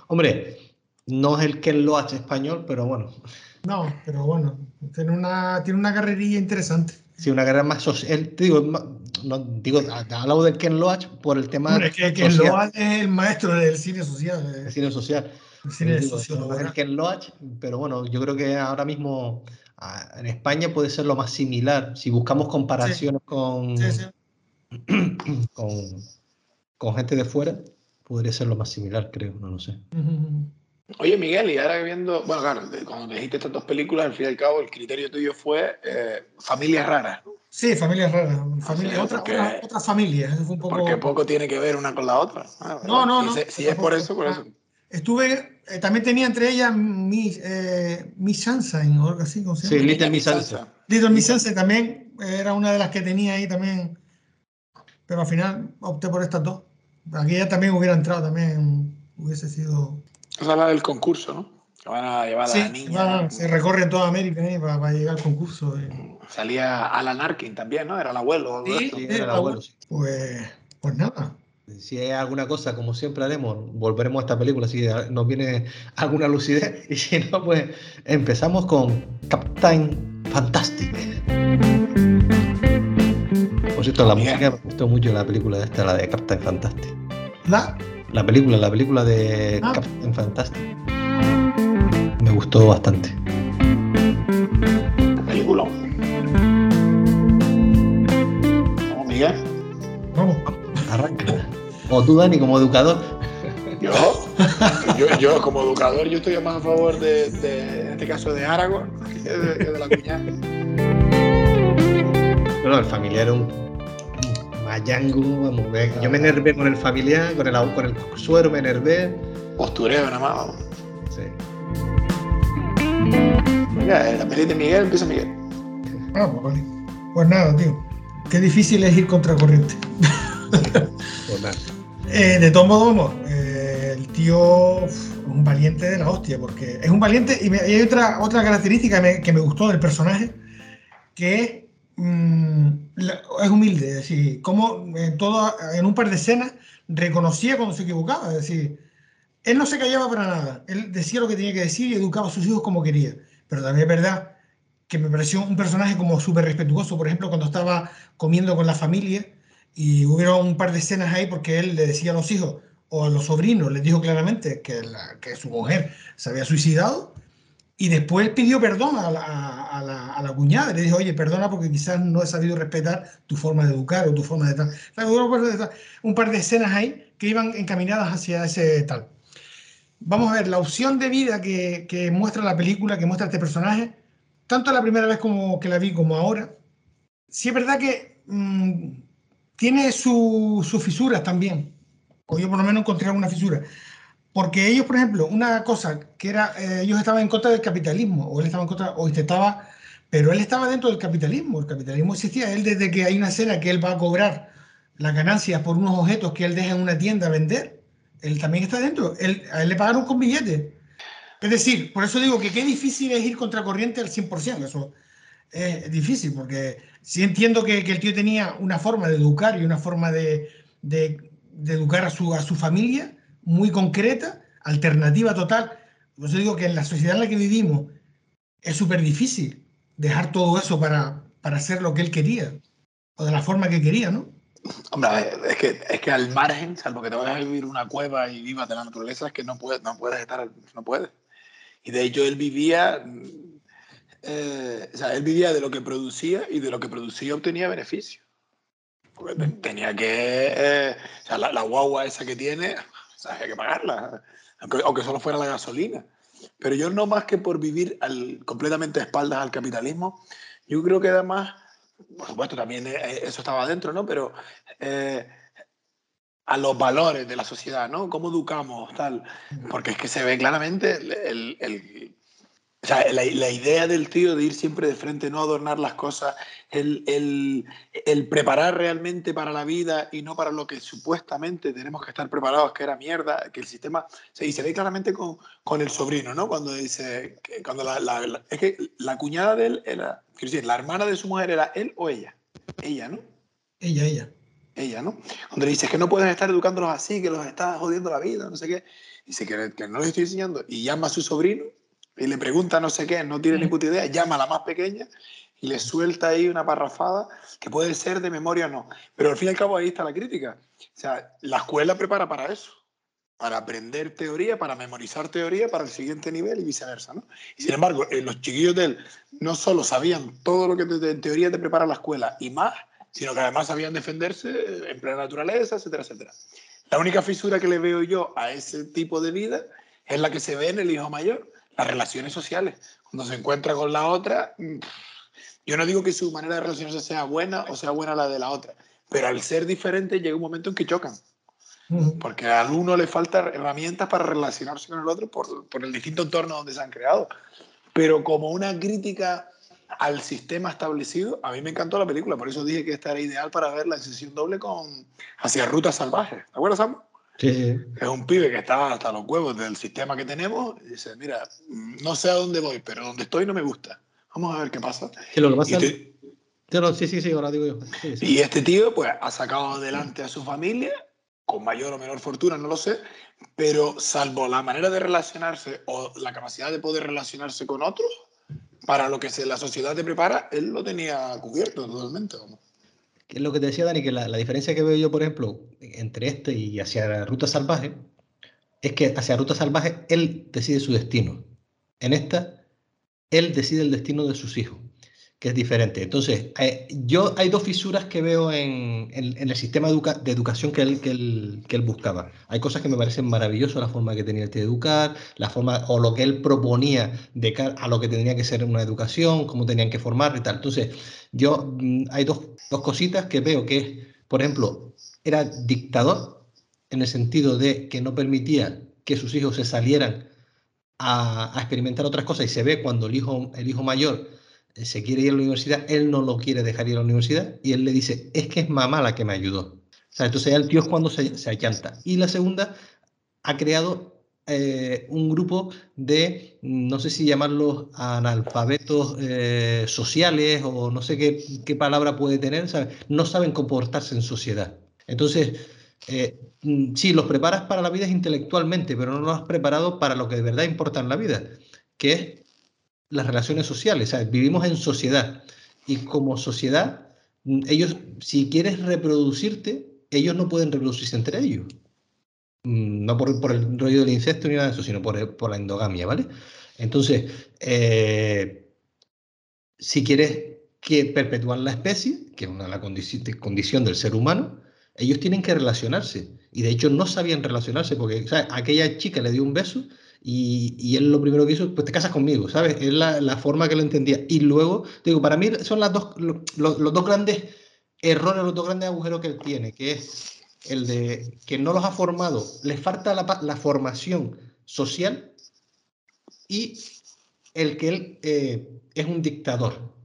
Hombre, no es el Ken Loach español, pero bueno, No, pero bueno, tiene una, tiene una carrerilla interesante. sí, una carrera más social. Te digo, no, digo, hablo del Ken Loach por el tema Hombre, que, que social, Loa es el maestro del cine social. eh, del cine social. El cine Digo, sociólogo. no Loach, pero bueno, yo creo que ahora mismo ah, en España puede ser lo más similar. Si buscamos comparaciones con, Sí, sí. con, con gente de fuera, podría ser lo más similar, creo, no lo sé. Oye, Miguel, y ahora viendo, bueno, claro, cuando dijiste estas dos películas, al fin y al cabo, el criterio tuyo fue eh, familias raras. ¿no? Sí, familias raras. Familia, otra, porque- otra, otra familia. Eso fue un poco... Porque poco tiene que ver una con la otra. Ah, No, no, si no. Si es por eso, por eso. Estuve, eh, también tenía entre ellas Miss, eh, Miss Sunshine o algo así, ¿cómo se Sí, llama? Little Niña Miss Sunshine. Little Miss Sunshine también eh, era una de las que tenía ahí también. Pero al final opté por estas dos. Aquella también hubiera entrado, también hubiese sido. Esa es la del concurso, ¿no? Que van a llevar a Sí, la niña. va, se recorre toda América eh, para, para llegar al concurso. eh. Salía Alan Arkin también, ¿no? Era el abuelo. o Sí. Sí, era el abuelo, sí. Pues, pues nada. Si hay alguna cosa, como siempre haremos, volveremos a esta película si nos viene alguna lucidez. Y si no, pues empezamos con Captain Fantastic. Por cierto, la Bien. música me gustó mucho la película esta, la de Captain Fantastic. La, La película, la película de Ah. Captain Fantastic. Me gustó bastante. Película. ¿Cómo, Miguel? vamos. Arranca. O tú, Dani, como educador. Yo, yo, yo como educador, yo estoy más a favor de, de- en este caso, de Aragorn que de, que de la cuñada. No, no, el familiar era un, mayango, vamos. Yo me enervé con el familiar, con el, con el suero me enervé. Postureo nada más. vamos. Sí. Mira, la peli de Miguel empieza Miguel. Ah, pues vale. Pues nada, tío. Qué difícil es ir contracorriente. Pues nada. Eh, de todos modos, eh, el tío es un valiente de la hostia, porque es un valiente y, me- hay otra, otra característica que me, que gustó del personaje, que es, mm, la- es humilde, es decir, como en, todo, en un par de escenas reconocía cuando se equivocaba, es decir, él no se callaba para nada, él decía lo que tenía que decir y educaba a sus hijos como quería, pero también es verdad que me pareció un personaje como súper respetuoso, por ejemplo, cuando estaba comiendo con la familia y hubieron un par de escenas ahí porque él le decía a los hijos o a los sobrinos, les dijo claramente que, la- que su mujer se había suicidado y después pidió perdón a la, a- la- a la cuñada, le dijo, oye, perdona porque quizás no he sabido respetar tu forma de educar o tu forma de tal. Hubo un par de- escenas ahí que iban encaminadas hacia ese tal. Vamos a ver, la opción de vida que, que muestra la película, que muestra este personaje, tanto la primera vez como que la vi como ahora, sí es verdad que mm, tiene su- sus fisuras también. O yo por lo menos encontré alguna fisura. Porque ellos, por ejemplo, una cosa que era, eh, ellos estaban en contra del capitalismo, o él estaba en contra, o intentaba, pero él estaba dentro del capitalismo. El capitalismo existía. Él desde que hay una escena que él va a cobrar las ganancias por unos objetos que él deja en una tienda a vender, él también está dentro. Él, a él le pagaron con billetes. Es decir, por eso digo que qué difícil es ir contracorriente al 100%. Eso es difícil, porque sí entiendo que, que el tío tenía una forma de educar y una forma de, de- de educar a su, a su familia muy concreta, alternativa total. Eso digo que en la sociedad en la que vivimos es súper difícil dejar todo eso para, para hacer lo que él quería, o de la forma que quería, ¿no? Hombre, es que, es que al margen, salvo que te vayas a vivir una cueva y vivas de la naturaleza, es que no puedes, no puedes estar, no puedes. Y de hecho él vivía, eh, o sea, él vivía de lo que producía y de lo que producía obtenía beneficio. Porque te- tenía que, eh, o sea, la, la guagua esa que tiene, o sea, hay que pagarla, aunque, aunque solo fuera la gasolina. Pero yo no más que por vivir al, completamente a espaldas al capitalismo, yo creo que además, por supuesto también eh, eso estaba dentro, ¿no? Pero eh, a los valores de la sociedad, ¿no? ¿Cómo educamos, tal? Porque es que se ve claramente el, el- el- o sea, la, la idea del tío de ir siempre de frente, no adornar las cosas, el, el- el preparar realmente para la vida y no para lo que supuestamente tenemos que estar preparados, que era mierda, que el sistema... se- y se ve claramente con, con el sobrino, ¿no? Cuando dice... que- cuando la, la- la- es que la cuñada de él era... Quiero decir, la hermana de su mujer era él o ella. Ella, ¿no? Ella, ella. ella, ¿no? Donde le dices que no puedes estar educándolos así, que los estás jodiendo la vida, no sé qué. Dice que, que no los estoy enseñando. Y llama a su sobrino y le pregunta no sé qué, no tiene ni puta idea, llama a la más pequeña y le suelta ahí una parrafada que puede ser de memoria o no. Pero al fin y al cabo ahí está la crítica. O sea, la escuela prepara para eso. Para aprender teoría, para memorizar teoría para el siguiente nivel y viceversa, ¿no? Y sin embargo, eh, los chiquillos de él no solo sabían todo lo que te- en teoría te prepara la escuela y más, sino que además sabían defenderse en plena naturaleza, etcétera, etcétera. La única fisura que le veo yo a ese tipo de vida es la que se ve en el hijo mayor, las relaciones sociales. Cuando se encuentra con la otra, mm, Yo no digo que su manera de relacionarse sea buena o sea buena la de la otra, pero al ser diferente llega un momento en que chocan. Porque al uno le faltan herramientas para relacionarse con el otro por, por el distinto entorno donde se han creado. Pero como una crítica al sistema establecido, a mí me encantó la película, por eso dije que esta era ideal para ver la sesión doble con Hacia Rutas Salvajes. ¿Te acuerdas, Sam? Sí, Es un pibe que está hasta los huevos del sistema que tenemos y dice, mira, no sé a dónde voy, pero donde estoy no me gusta. Vamos a ver qué pasa. Sí, lo que pasa y, te- sí, sí, sí, ahora digo yo. Sí. y este tío, pues, ha sacado adelante a su familia, con mayor o menor fortuna, no lo sé, pero salvo la manera de relacionarse o la capacidad de poder relacionarse con otros, para lo que se, la sociedad te prepara, él lo tenía cubierto totalmente. vamos. Que es lo que te decía Dani, que la, la diferencia que veo yo, por ejemplo, entre este y hacia Ruta Salvaje, es que hacia Ruta Salvaje él decide su destino. En esta, él decide el destino de sus hijos, que es diferente. Entonces, eh, yo hay dos fisuras que veo en, el sistema de educación que él, buscaba. Hay cosas que me parecen maravillosas, la forma que tenía de educar, la forma o lo que él proponía de a lo que tendría que ser una educación, cómo tenían que formar y tal. Entonces, yo mm, hay dos, dos cositas que veo que por ejemplo, era dictador en el sentido de que no permitía que sus hijos se salieran a, a experimentar otras cosas y se ve cuando el hijo, el hijo mayor se quiere ir a la universidad, él no lo quiere dejar ir a la universidad y él le dice, es que es mamá la que me ayudó. Entonces el tío es cuando se, se. Y la segunda, ha creado eh, un grupo de, no sé si llamarlos analfabetos eh, sociales o no sé qué, qué palabra puede tener, ¿sabes? no saben comportarse en sociedad. Entonces, eh, mm, sí, los preparas para la vida intelectualmente, pero no los has preparado para lo que de verdad importa en la vida, que es las relaciones sociales. ¿sabes? Vivimos en sociedad y como sociedad, mm, ellos, si quieres reproducirte, ellos no pueden reproducirse entre ellos. Mm, No por, el rollo del incesto ni nada de eso, sino por, por la endogamia, ¿vale? Entonces, eh, si quieres que perpetuar la especie, que es una la condición del ser humano, ellos tienen que relacionarse. Y de hecho no sabían relacionarse, porque ¿sabes? aquella chica le dio un beso y, y él lo primero que hizo, pues te casas conmigo, ¿sabes? Es la, la forma que lo entendía. Y luego, digo, para mí son las dos, lo- lo- los dos grandes errores, los dos grandes agujeros que él tiene, que es el de que no los ha formado, les falta la, la formación social y el que él eh, es un dictador.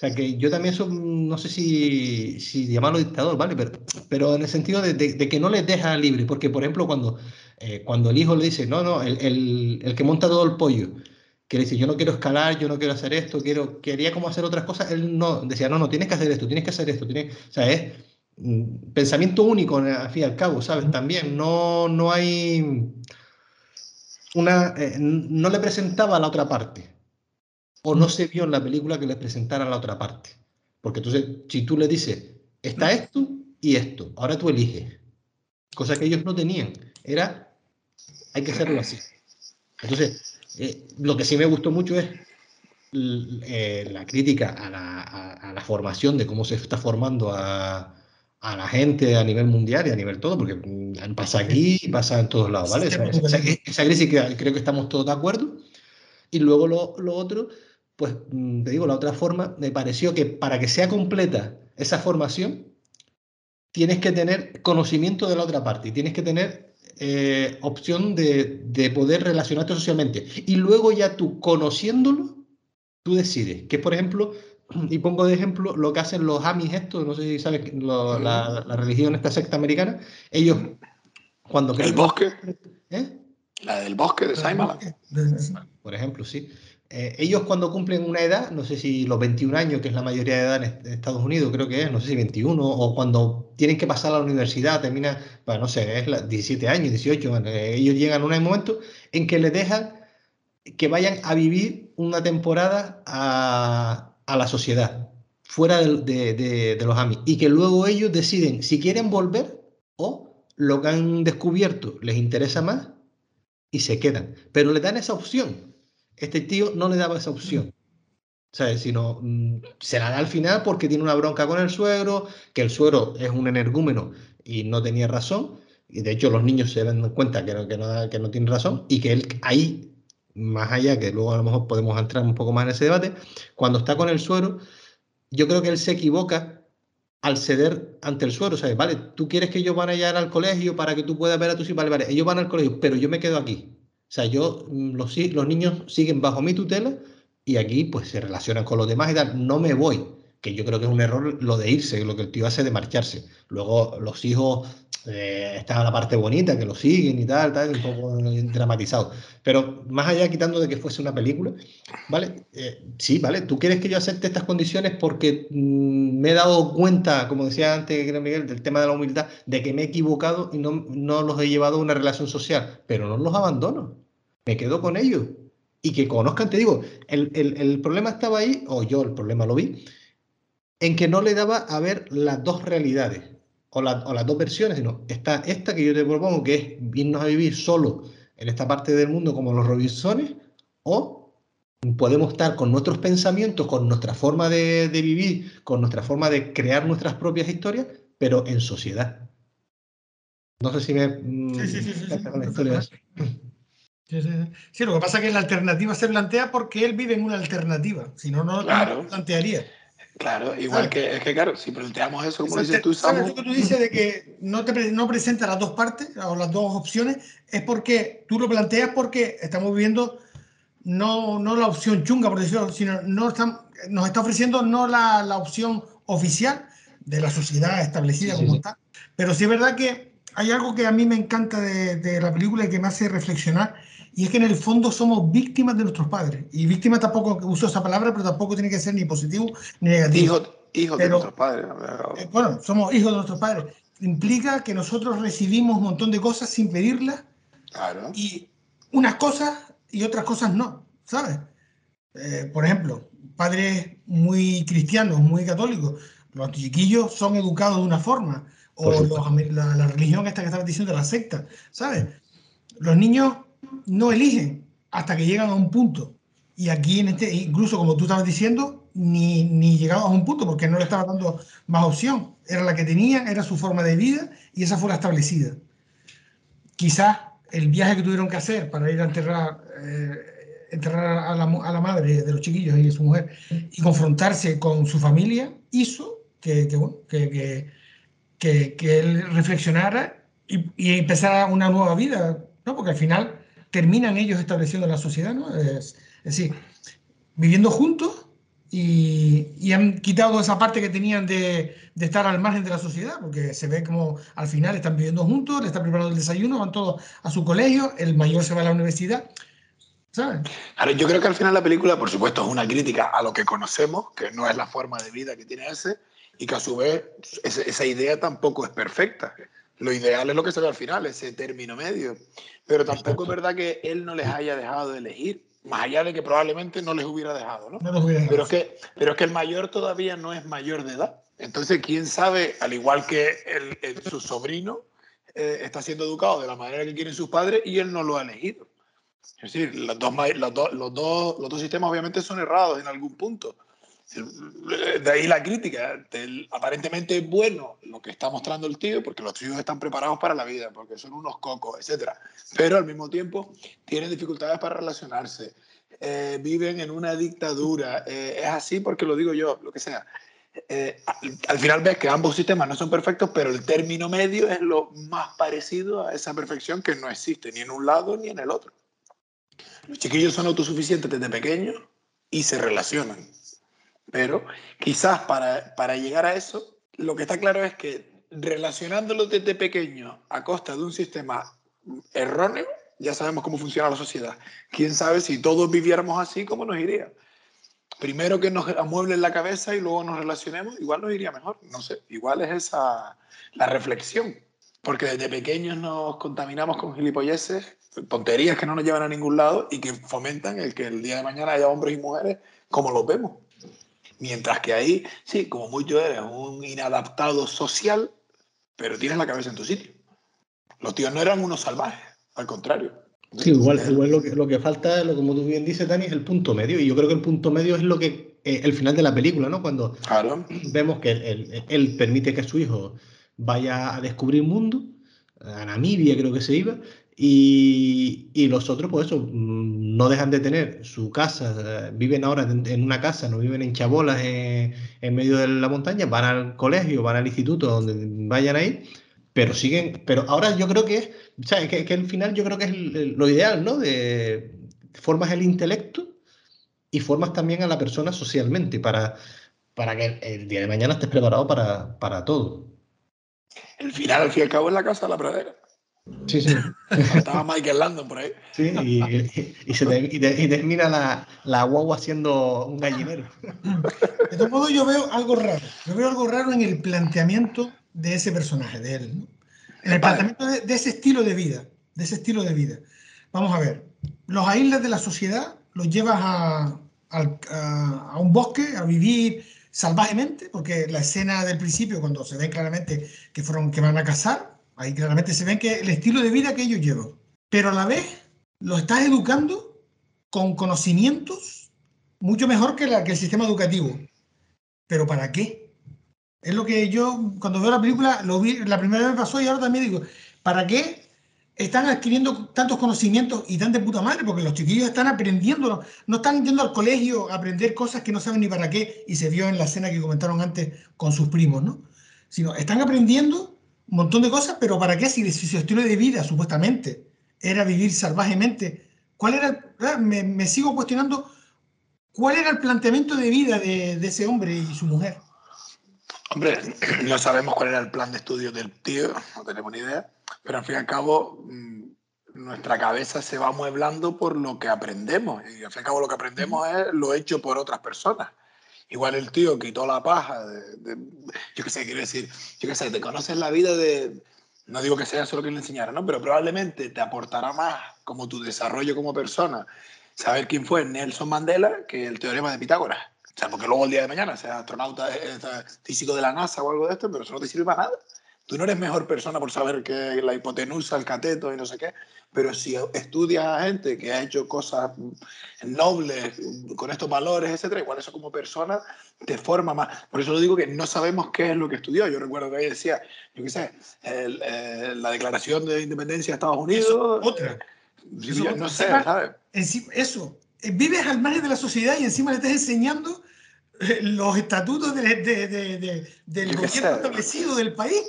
O sea, que yo también soy, no sé si, si llamarlo dictador, ¿vale? Pero, pero en el sentido de, de- de que no les deja libre, porque por ejemplo cuando, eh, cuando el hijo le dice, no, no, el, el- el que monta todo el pollo, que le dice, yo no quiero escalar, yo no quiero hacer esto, quiero, quería como hacer otras cosas, él no, decía, no, no, tienes que hacer esto, tienes que hacer esto, tienes, o sea, es mm, pensamiento único al fin y al cabo, ¿sabes? También no, no hay una, eh, no le presentaba a la otra parte, o no se vio en la película que le presentara la otra parte. Porque entonces, si tú le dices, está esto y esto, ahora tú eliges, cosa que ellos no tenían, era, hay que hacerlo así. Entonces, eh, lo que sí me gustó mucho es eh, la crítica a la, a- a la formación, de cómo se está formando a, a la gente a nivel mundial y a nivel todo, porque mm, pasa aquí y pasa en todos lados, ¿vale? Esa, esa- esa crisis que creo que estamos todos de acuerdo. Y luego lo, lo otro, pues mm, te digo, la otra forma, me pareció que para que sea completa esa formación, tienes que tener conocimiento de la otra parte y tienes que tener eh, opción de, de poder relacionarte socialmente. Y luego ya tú conociéndolo, tú decides. Que por ejemplo, y pongo de ejemplo lo que hacen los Amis estos, no sé si sabes lo- la, la religión, esta secta americana, ellos cuando El creen... bosque, ¿Eh? la del bosque de Simon. por ejemplo, sí. Eh, ellos cuando cumplen una edad, no sé si los 21 años, que es la mayoría de edad en est- en Estados Unidos, creo que es, no sé si 21, o cuando tienen que pasar a la universidad, terminan, bueno, no sé, es la- 17 años, 18, bueno, eh, ellos llegan a un momento en que les dejan que vayan a vivir una temporada a, a la sociedad, fuera del- de, de- de los AMI, y que luego ellos deciden si quieren volver o lo que han descubierto les interesa más y se quedan. Pero le dan esa opción. Este tío no le daba esa opción. ¿Sabes? Sino mm, se la da al final porque tiene una bronca con el suegro, que el suegro es un energúmeno y no tenía razón. Y de hecho los niños se dan cuenta que no, que no, que no tiene razón y que él ahí más allá, que luego a lo mejor podemos entrar un poco más en ese debate, cuando está con el suero, yo creo que él se equivoca al ceder ante el suero, ¿sabes? Vale, tú quieres que ellos van allá al colegio para que tú puedas ver a tus hijos, vale, vale, ellos van al colegio, pero yo me quedo aquí. O sea, yo, mm, los, los niños siguen bajo mi tutela y aquí pues se relacionan con los demás y tal, no me voy que yo creo que es un error lo de irse, lo que el tío hace de marcharse. Luego los hijos, eh, está la parte bonita, que lo siguen y tal, tal, un poco dramatizado. Pero más allá quitando de que fuese una película, ¿vale? Eh, sí, ¿vale? Tú quieres que yo acepte estas condiciones porque mm, me he dado cuenta, como decía antes Miguel, del tema de la humildad, de que me he equivocado y no, no los he llevado a una relación social, pero no los abandono, me quedo con ellos. Y que conozcan, te digo, el, el, el problema estaba ahí, o yo el problema lo vi, en que no le daba a ver las dos realidades o, las dos versiones, sino está esta que yo te propongo, que es irnos a vivir solo en esta parte del mundo como los Robinsones, o podemos estar con nuestros pensamientos, con nuestra forma de, vivir, con nuestra forma de crear nuestras propias historias, pero en sociedad. No sé si me... Mm, sí, sí, sí, sí, lo que pasa es que la alternativa se plantea porque él vive en una alternativa, si no, no lo plantearía. Claro, igual que, es que, claro, si planteamos eso, como dices tú, ¿sabes lo que tú dices de que no, te, no presenta las dos partes o las dos opciones? Es porque tú lo planteas porque estamos viviendo no, no la opción chunga, por decirlo, sino no nos está ofreciendo no la, la, opción oficial de la sociedad establecida como está. Pero sí es verdad que hay algo que a mí me encanta de, de la película y que me hace reflexionar y es que en el fondo somos víctimas de nuestros padres. Y víctima tampoco uso esa palabra, pero tampoco tiene que ser ni positivo ni negativo. Hijos de nuestros padres. Eh, bueno, somos hijos de nuestros padres. Implica que nosotros recibimos un montón de cosas sin pedirlas. Claro. Y unas cosas y otras cosas no, ¿sabes? Eh, por ejemplo, padres muy cristianos, muy católicos, los chiquillos son educados de una forma. O la, la, religión esta que estabas diciendo, la secta, ¿sabes? Los niños no eligen hasta que llegan a un punto. Y aquí, en este, incluso como tú estabas diciendo, ni, ni llegaban a un punto porque no le estaba dando más opción. Era la que tenían, era su forma de vida y esa fue la establecida. Quizás el viaje que tuvieron que hacer para ir a enterrar, eh, enterrar a, la, a, la, madre de los chiquillos y de su mujer y confrontarse con su familia hizo que, que, que, que él reflexionara y, y empezara una nueva vida, ¿no? porque al final terminan ellos estableciendo la sociedad, ¿no? Es, decir, viviendo juntos y, han quitado esa parte que tenían de, de, estar al margen de la sociedad, porque se ve como al final están viviendo juntos, le están preparando el desayuno, van todos a su colegio, el mayor se va a la universidad. ¿Sabes? yo creo que al final la película, por supuesto, es una crítica a lo que conocemos, que no es la forma de vida que tiene ese, y que a su vez esa idea tampoco es perfecta. Lo ideal es lo que ve al final, ese término medio. Pero tampoco es verdad que él no les haya dejado de elegir, más allá de que probablemente no les hubiera dejado, ¿no? Pero, es que, pero es que el mayor todavía no es mayor de edad. Entonces, quién sabe, al igual que el, su sobrino, eh, está siendo educado de la manera que quieren sus padres y él no lo ha elegido. Es decir, los dos, los dos, los dos, los dos sistemas obviamente son errados en algún punto. De ahí la crítica. Del, aparentemente bueno lo que está mostrando el tío, porque los tíos están preparados para la vida, porque son unos cocos, etc. Pero al mismo tiempo tienen dificultades para relacionarse. Eh, viven en una dictadura. Eh, es así porque lo digo yo, lo que sea. Eh, al, final ves que ambos sistemas no son perfectos, pero el término medio es lo más parecido a esa perfección que no existe ni en un lado ni en el otro. Los chiquillos son autosuficientes desde pequeños y se relacionan pero quizás para, para llegar a eso, lo que está claro es que relacionándolo desde pequeño a costa de un sistema erróneo, ya sabemos cómo funciona la sociedad. ¿Quién sabe si todos viviéramos así, cómo nos iría? Primero que nos amueblen la cabeza y luego nos relacionemos, igual nos iría mejor. No sé, igual es esa la reflexión. Porque desde pequeños nos contaminamos con gilipolleces, tonterías que no nos llevan a ningún lado y que fomentan el que el día de mañana haya hombres y mujeres como los vemos. Mientras que ahí, sí, como mucho eres un inadaptado social, pero tienes la cabeza en tu sitio. Los tíos no eran unos salvajes, al contrario. Sí, igual, igual lo, que, lo que falta, lo, como tú bien dices, Dani, es el punto medio. Y yo creo que el punto medio es lo que eh, el final de la película, ¿no? Cuando vemos que él, él, permite que su hijo vaya a descubrir mundo, a Namibia creo que se iba, Y, los otros, pues eso, mm, no dejan de tener su casa, eh, viven ahora en, una casa, no viven en chabolas en, medio de la montaña, van al colegio, van al instituto, donde vayan ahí, pero siguen, pero ahora yo creo que es, ¿sabes? Que, que al final yo creo que es lo ideal, ¿no? De formas el intelecto y formas también a la persona socialmente para, para que el, día de mañana estés preparado para, para todo. El final, al fin y al cabo, es la casa de la pradera. Sí, sí. Estaba Michael Landon por ahí. Sí, y, y, se y, termina la, la, guagua siendo un gallinero. De todos modos, yo veo algo raro. Yo veo algo raro en el planteamiento de ese personaje, de él. ¿no? En el planteamiento de, de, ese estilo de vida. De ese estilo de vida. Vamos a ver. Los aíslas de la sociedad los llevas a, a, a un bosque a vivir salvajemente, porque la escena del principio, cuando se ve claramente que fueron que van a cazar, Ahí claramente se ven que el estilo de vida que ellos llevan. Pero a la vez lo estás educando con conocimientos mucho mejor que el sistema educativo. ¿Pero para qué? Es lo que yo, cuando veo la película, lo vi, la primera vez me pasó y ahora también digo, ¿para qué están adquiriendo tantos conocimientos y tan de puta madre? Porque los chiquillos están aprendiendo, no están yendo al colegio a aprender cosas que no saben ni para qué, y se vio en la escena que comentaron antes con sus primos, ¿no? Sino están aprendiendo un montón de cosas, pero ¿para qué? Si, su estilo de vida, supuestamente, era vivir salvajemente, ¿cuál era? Ah, me, me, sigo cuestionando cuál era el planteamiento de vida de, de, ese hombre y su mujer. Hombre, no sabemos cuál era el plan de estudio del tío, no tenemos ni idea, pero al fin y al cabo mm, nuestra cabeza se va amueblando por lo que aprendemos y al fin y al cabo lo que aprendemos es lo hecho por otras personas. Igual el tío quitó la paja. De, de, yo qué sé, quiero decir, yo qué sé, te conoces la vida de. No digo que sea eso lo que le enseñara, ¿no? Pero probablemente te aportará más como tu desarrollo como persona saber quién fue Nelson Mandela que el teorema de Pitágoras. O sea, porque luego el día de mañana sea astronauta, eh, físico de la NASA o algo de esto, pero eso no te sirve para nada. Tú no eres mejor persona por saber que la hipotenusa, el cateto y no sé qué, pero si estudias a gente que ha hecho cosas nobles, con estos valores, etcétera, igual eso como persona te forma más. Por eso lo digo que no sabemos qué es lo que estudió. Yo recuerdo que ahí decía, yo qué sé, el, el, la Declaración de Independencia de Estados Unidos. Eso, otra. Eso, yo, no sé, ¿sabes? Eso, vives al margen de la sociedad y encima le estás enseñando eh, los estatutos de, de, de, del gobierno establecido del país.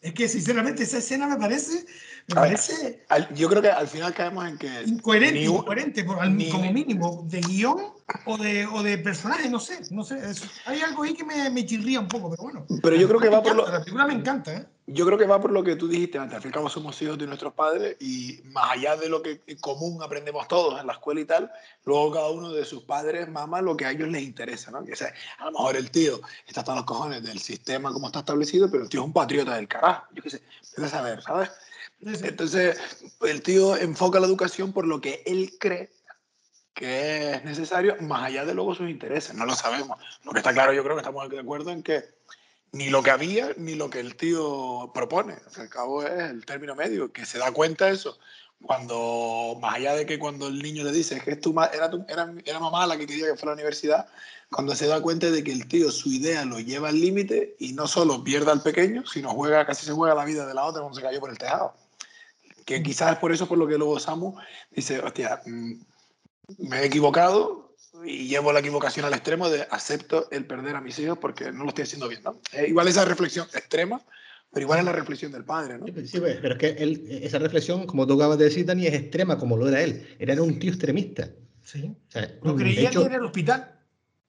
Es que sinceramente esa escena me parece, me parece al, yo creo que al final caemos en que incoherente, incoherente por, al, ni, como mínimo de guion o de, o de personaje, no sé, no sé, es, hay algo ahí que me, me, chirría un poco, pero bueno. Pero yo creo que va por lo la película me encanta, ¿eh? Yo creo que va por lo que tú dijiste antes, al fin y al cabo somos hijos de nuestros padres y más allá de lo que en común aprendemos todos en la escuela y tal, luego cada uno de sus padres mama lo que a ellos les interesa, ¿no? Que sea, a lo mejor el tío está hasta los cojones del sistema como está establecido, pero el tío es un patriota del carajo, yo qué sé, debe saber, ¿sabes? Entonces, el tío enfoca la educación por lo que él cree que es necesario, más allá de luego sus intereses. No lo sabemos. Lo que está claro, yo creo que estamos de acuerdo en que ni lo que había ni lo que el tío propone. Al cabo es el término medio, que se da cuenta de eso. Cuando, más allá de que cuando el niño le dice que es tu, era, tu, era, mamá la que quería que fuera a la universidad, cuando se da cuenta de que el tío su idea lo lleva al límite y no solo pierde al pequeño, sino juega, casi se juega la vida de la otra cuando se cayó por el tejado. Que quizás es por eso por lo que luego Samu dice, hostia, me he equivocado, y llevo la equivocación al extremo de acepto el perder a mis hijos porque no lo estoy haciendo bien. ¿no? Eh, igual esa reflexión extrema, pero igual es la reflexión del padre. ¿no? Sí, pues, pero es que él, esa reflexión, como tú acabas de decir, Dani, es extrema como lo era él. Él era un tío extremista. Sí. O sea, no creía hecho, ni en el hospital.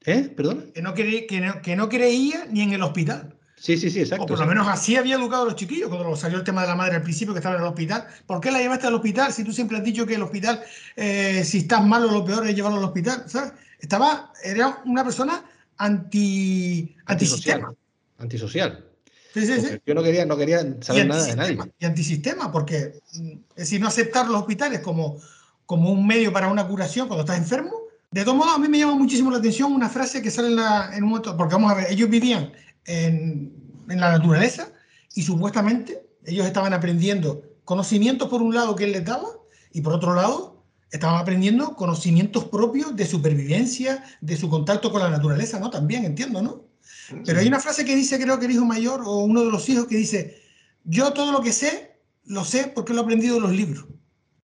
¿Eh? ¿Perdón? Que no, creía, que, no, que no creía ni en el hospital. Sí, sí, sí, exacto. O por lo menos así había educado a los chiquillos cuando salió el tema de la madre al principio que estaba en el hospital. ¿Por qué la llevaste al hospital si tú siempre has dicho que el hospital, eh, si estás malo, lo peor es llevarlo al hospital? ¿Sabes? Estaba, era una persona anti, antisistema. Antisocial. Sí, sí, sí. Yo no quería, no quería saber nada de nadie. Y antisistema, porque mm, es decir, no aceptar los hospitales como, como un medio para una curación cuando estás enfermo. De todos modos, a mí me llama muchísimo la atención una frase que sale en, la, en un momento, porque vamos a ver, ellos vivían en, en la naturaleza y supuestamente ellos estaban aprendiendo conocimientos por un lado que él les daba y por otro lado estaban aprendiendo conocimientos propios de supervivencia, de su contacto con la naturaleza, ¿no? También entiendo, ¿no? Pero hay una frase que dice, creo que el hijo mayor o uno de los hijos que dice, yo todo lo que sé, lo sé porque lo he aprendido en los libros.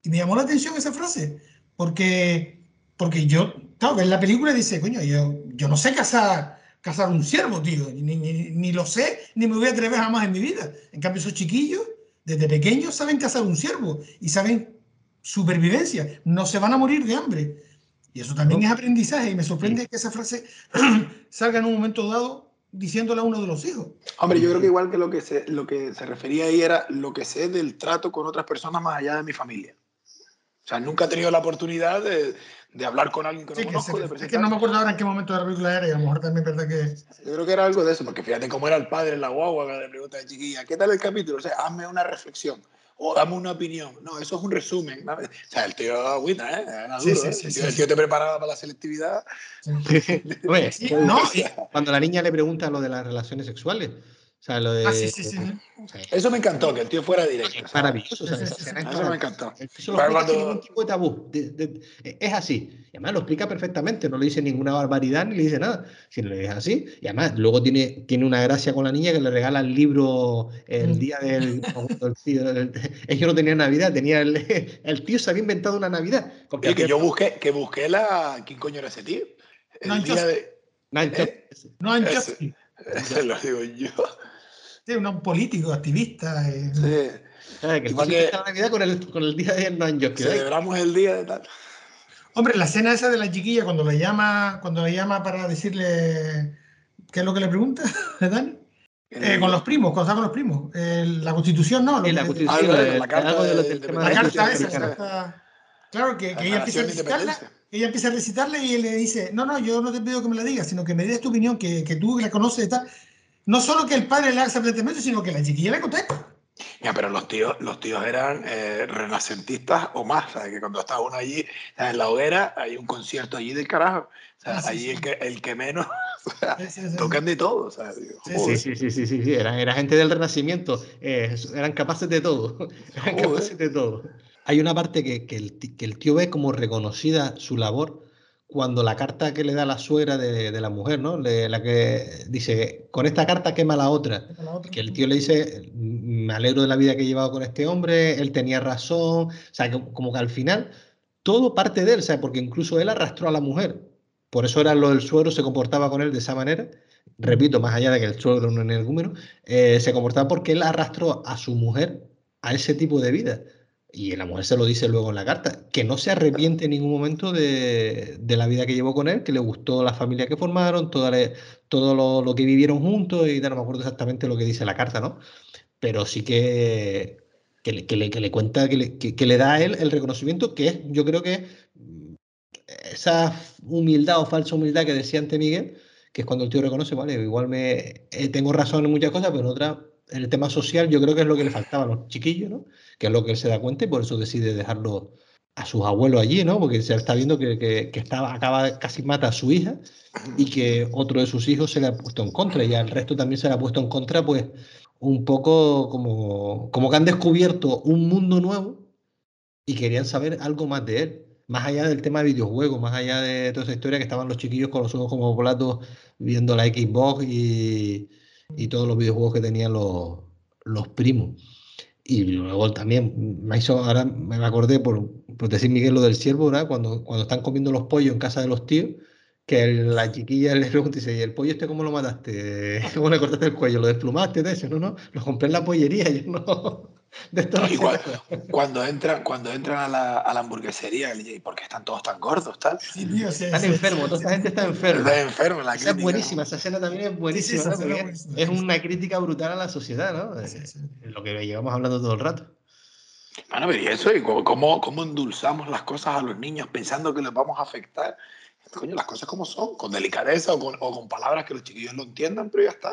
Y me llamó la atención esa frase, porque, porque yo, claro, ves la película dice, coño, yo, yo no sé casar, casar un ciervo, tío, ni, ni, ni, lo sé, ni me voy a atrever jamás en mi vida. En cambio, esos chiquillos, desde pequeños, saben cazar un ciervo y saben supervivencia, no se van a morir de hambre. Y eso también es aprendizaje y me sorprende que esa frase salga en un momento dado diciéndole a uno de los hijos. Hombre, yo creo que igual que lo que se, lo que se refería ahí era lo que sé del trato con otras personas más allá de mi familia. O sea, nunca he tenido la oportunidad de, de hablar con alguien que no Sí, que, conozco. se- de es que no me acuerdo ahora en qué momento de la película era y a lo mejor también es verdad que... Yo creo que era algo de eso, porque fíjate cómo era el padre en la guagua que le pregunta de chiquilla, ¿qué tal el capítulo? O sea, hazme una reflexión o dame una opinión. No, eso es un resumen. ¿no? O sea, el tío agüita, ¿eh? Era Sí, duro, sí, ¿eh? sí, el, sí, tío, el sí. tío te preparaba para la selectividad. Sí, no, cuando la niña le pregunta lo de las relaciones sexuales, sea, lo de... ah, sí, sí, sí. Eso me encantó, que el tío fuera directo. maravilloso, o sea, Sí, sí, esa sí, escena sí. es Eso me encantó. Se lo sin cuando- ningún tipo de tabú. De- de- es así. Y además lo explica perfectamente, no le dice ninguna barbaridad ni le dice nada. Si le es así. Y además luego tiene, tiene una gracia con la niña que le regala el libro el Mm. día del... el tío- el- ellos no tenían Navidad, tenía el, el tío se había inventado una Navidad. Porque que yo busqué, que busqué la. ¿Quién coño era ese tío? El No, día de. Nine ¿Eh? No, lo digo yo. Sí, un político, activista. eh, Sí. Ah, que Igual la Navidad con el, con el día de Noan Jockey. Celebramos el día de tal. Hombre, la escena esa de la chiquilla cuando le llama, cuando le llama para decirle qué es lo que le pregunta, Dani. Eh, con los primos, cuando está con los primos. Eh, la constitución, ¿no? Lo la constitución, Ah, el- la carta de de- de- la de carta esa, la Claro, que, que ella empieza a de recitarla, ella empieza a recitarle y él le dice, no, no, yo no te pido que me la digas, sino que me des tu opinión, que, que tú la conoces y tal. No solo que el padre le haga ese planteamiento, sino que la chiquilla le contesta. Ya, pero los tíos, los tíos eran eh, renacentistas o más, ¿sabes? Que cuando está uno allí, ¿sabes? en la hoguera, hay un concierto allí del carajo. O sea, Ah, sí, allí sí. El, que, el que menos, Sí, tocan de todo, ¿sabes? Sí. Sí, sí, sí, sí, Era, era gente del Renacimiento, eh, eran capaces de todo, eran Joder. capaces de todo. Hay una parte que, que el, que el tío ve como reconocida su labor cuando la carta que le da la suegra de, de la mujer, ¿no? Le- la que dice, con esta carta quema la otra. La otra. Que el tío le dice, me alegro de la vida que he llevado con este hombre, él tenía razón, o sea, que- como que al final todo parte de él, ¿sabes? Porque incluso él arrastró a la mujer. Por eso era lo del suegro, se comportaba con él de esa manera. Repito, más allá de que el suegro no es un energúmeno, eh, se comportaba porque él arrastró a su mujer a ese tipo de vida. Y la mujer se lo dice luego en la carta, que no se arrepiente en ningún momento de, de la vida que llevó con él, que le gustó la familia que formaron, toda la- todo lo, que vivieron juntos y no me acuerdo exactamente lo que dice la carta, ¿no? Pero sí que, que, le, que le- le cuenta, que le, que- le da a él el reconocimiento que es, yo creo que mm, esa humildad o falsa humildad que decía ante Miguel, que es cuando el tío reconoce, vale, igual me eh, tengo razón en muchas cosas, pero en otras, el tema social, yo creo que es lo que le faltaba a los chiquillos, ¿no? Que es lo que él se da cuenta y por eso decide dejarlo a sus abuelos allí, ¿no? Porque se está viendo que, que, estaba, acaba casi mata a su hija y que otro de sus hijos se le ha puesto en contra y al resto también se le ha puesto en contra, pues un poco como, como que han descubierto un mundo nuevo y querían saber algo más de él. Más allá del tema de videojuegos, más allá de toda esa historia que estaban los chiquillos con los ojos como platos viendo la Xbox y, y todos los videojuegos que tenían los, los primos. Y luego también me hizo, ahora me acordé por, por decir Miguel lo del ciervo, ¿verdad? Cuando, cuando están comiendo los pollos en casa de los tíos, que el- la chiquilla le pregunta y dice, ¿y el pollo este cómo lo mataste? ¿Cómo le cortaste el cuello? ¿Lo desplumaste? De ese? No, no, lo compré en la pollería, yo no. De no Igual, nada". cuando entran, cuando entran a la, a la hamburguesería, le dice, ¿y por qué están todos tan gordos? Tal? Sí, tío, sí, Están sí, enfermos, sí, toda sí. esta gente está enferma. Está enfermo la Esa es crítica, buenísima, ¿no? esa escena también es buenísima, ¿no? es una crítica brutal a la sociedad, ¿no? Sí, sí. Es lo que llevamos hablando todo el rato. Bueno, pero y eso, y cómo, cómo- cómo endulzamos las cosas a los niños pensando que les vamos a afectar. Coño, las cosas como son, con delicadeza o con, o con palabras que los chiquillos lo entiendan, pero ya está.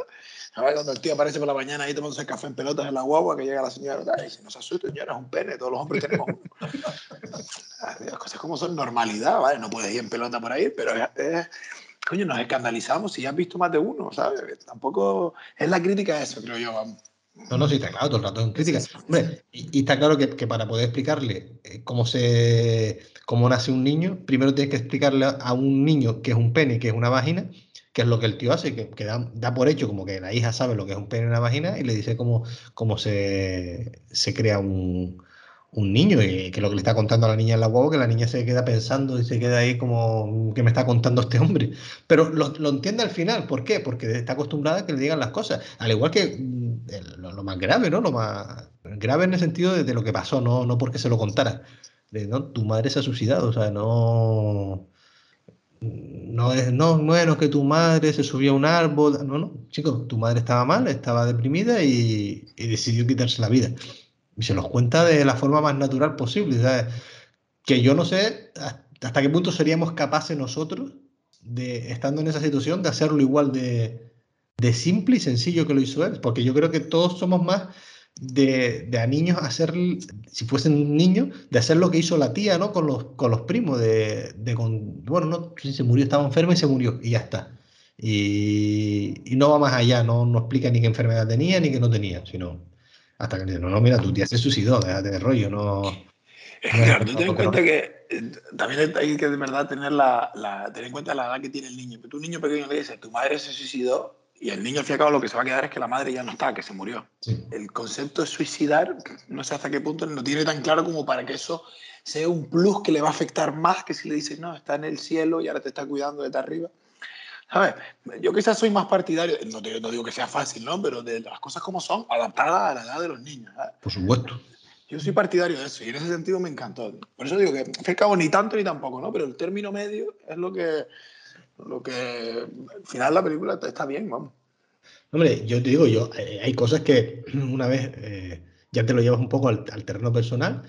¿Sabes? Cuando el tío aparece por la mañana ahí tomándose café en pelotas en la guagua, que llega la señora y dice, no se asuste, señora, es un pene, todos los hombres tenemos uno. Las cosas como son, normalidad, ¿vale? No puedes ir en pelota por ahí, pero es, coño, nos escandalizamos si ya has visto más de uno, ¿sabes? Tampoco es la crítica a eso, creo yo, vamos. No, no, sí, está claro, todo el rato en crítica. Hombre, y, y está claro que, que para poder explicarle eh, cómo se cómo nace un niño, primero tienes que explicarle a- a un niño que es un pene y que es una vagina, que es lo que el tío hace, que, que da, da por hecho como que la hija sabe lo que es un pene y una vagina, y le dice cómo, cómo se, se crea un, un niño y que lo que le está contando a la niña en la guagua, que la niña se queda pensando y se queda ahí como que me está contando este hombre. Pero lo, lo entiende al final, ¿por qué? Porque está acostumbrada a que le digan las cosas. Al igual que mm, lo, más grave, ¿no? Lo más grave en el sentido de, lo que pasó, no, no porque se lo contara. ¿no? Tu madre se ha suicidado, o sea, no no es, no, bueno, que tu madre se subió a un árbol. No, no, chicos, tu madre estaba mal, estaba deprimida y, y, decidió quitarse la vida. Y se los cuenta de la forma más natural posible. ¿sabes? Que yo no sé hasta qué punto seríamos capaces nosotros, de, estando en esa situación, de hacerlo igual de, de simple y sencillo que lo hizo él. Porque yo creo que todos somos más de, de, a niños hacer, si fuesen niños, de hacer lo que hizo la tía, ¿no? Con los, con los primos, de, de con, bueno, no, se murió, estaba enferma y se murió, y ya está. Y, y, no va más allá, no, no explica ni qué enfermedad tenía ni qué no tenía, sino hasta que no, no, mira, tu tía se suicidó, déjate de rollo, no... Es que, claro, tú ten en cuenta que eh, también hay que de verdad tener, la, la, tener en cuenta la edad que tiene el niño. Pero tú, un niño pequeño le dices, tu madre se suicidó, y el niño al fin y al cabo lo que se va a quedar es que la madre ya no está, que se murió. Sí. El concepto de suicidar, no sé hasta qué punto no tiene tan claro como para que eso sea un plus que le va a afectar más que si le dices, no, está en el cielo y ahora te está cuidando desde arriba. ¿Sabes? Yo quizás soy más partidario, no, te, no digo que sea fácil, ¿no? Pero de las cosas como son, adaptadas a la edad de los niños. ¿sabes? Por supuesto. Yo soy partidario de eso y en ese sentido me encantó. Por eso digo que, al fin y al cabo, ni tanto ni tampoco, ¿no? Pero el término medio es lo que, lo que al final la película está bien, vamos. Hombre, yo te digo, yo, eh, hay cosas que una vez eh, ya te lo llevas un poco al, al, terreno personal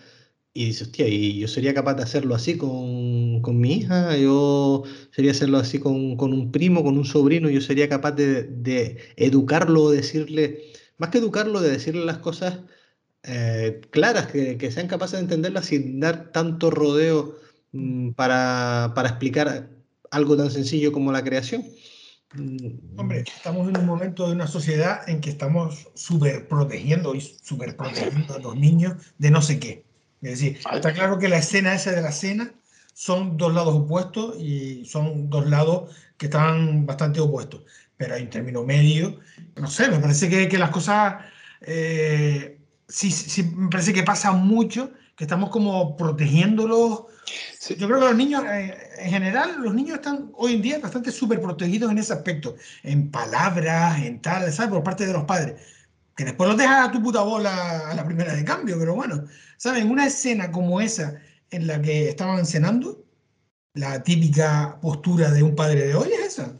y dices, hostia, y yo sería capaz de hacerlo así con, con mi hija, yo sería hacerlo así con, con, un primo, con un sobrino, yo sería capaz de, de educarlo, decirle, más que educarlo, de decirle las cosas eh, claras, que, que, sean capaces de entenderlas sin dar tanto rodeo mmm, para, para explicar algo tan sencillo como la creación. Hombre, estamos en un momento de una sociedad en que estamos súper protegiendo y súper protegiendo a los niños de no sé qué. Es decir, está claro que la escena esa de la cena son dos lados opuestos y son dos lados que están bastante opuestos. Pero hay un término medio. No sé, me parece que, que las cosas. Eh, sí, sí, me parece que pasa mucho, que estamos como protegiéndolos Yo creo que los niños, eh, en general, los niños están hoy en día bastante súper protegidos en ese aspecto, en palabras, en tal, ¿sabes? Por parte de los padres. Que después los dejas a tu puta bola a la primera de cambio, pero bueno, ¿sabes? Una escena como esa en la que estaban cenando, la típica postura de un padre de hoy es esa.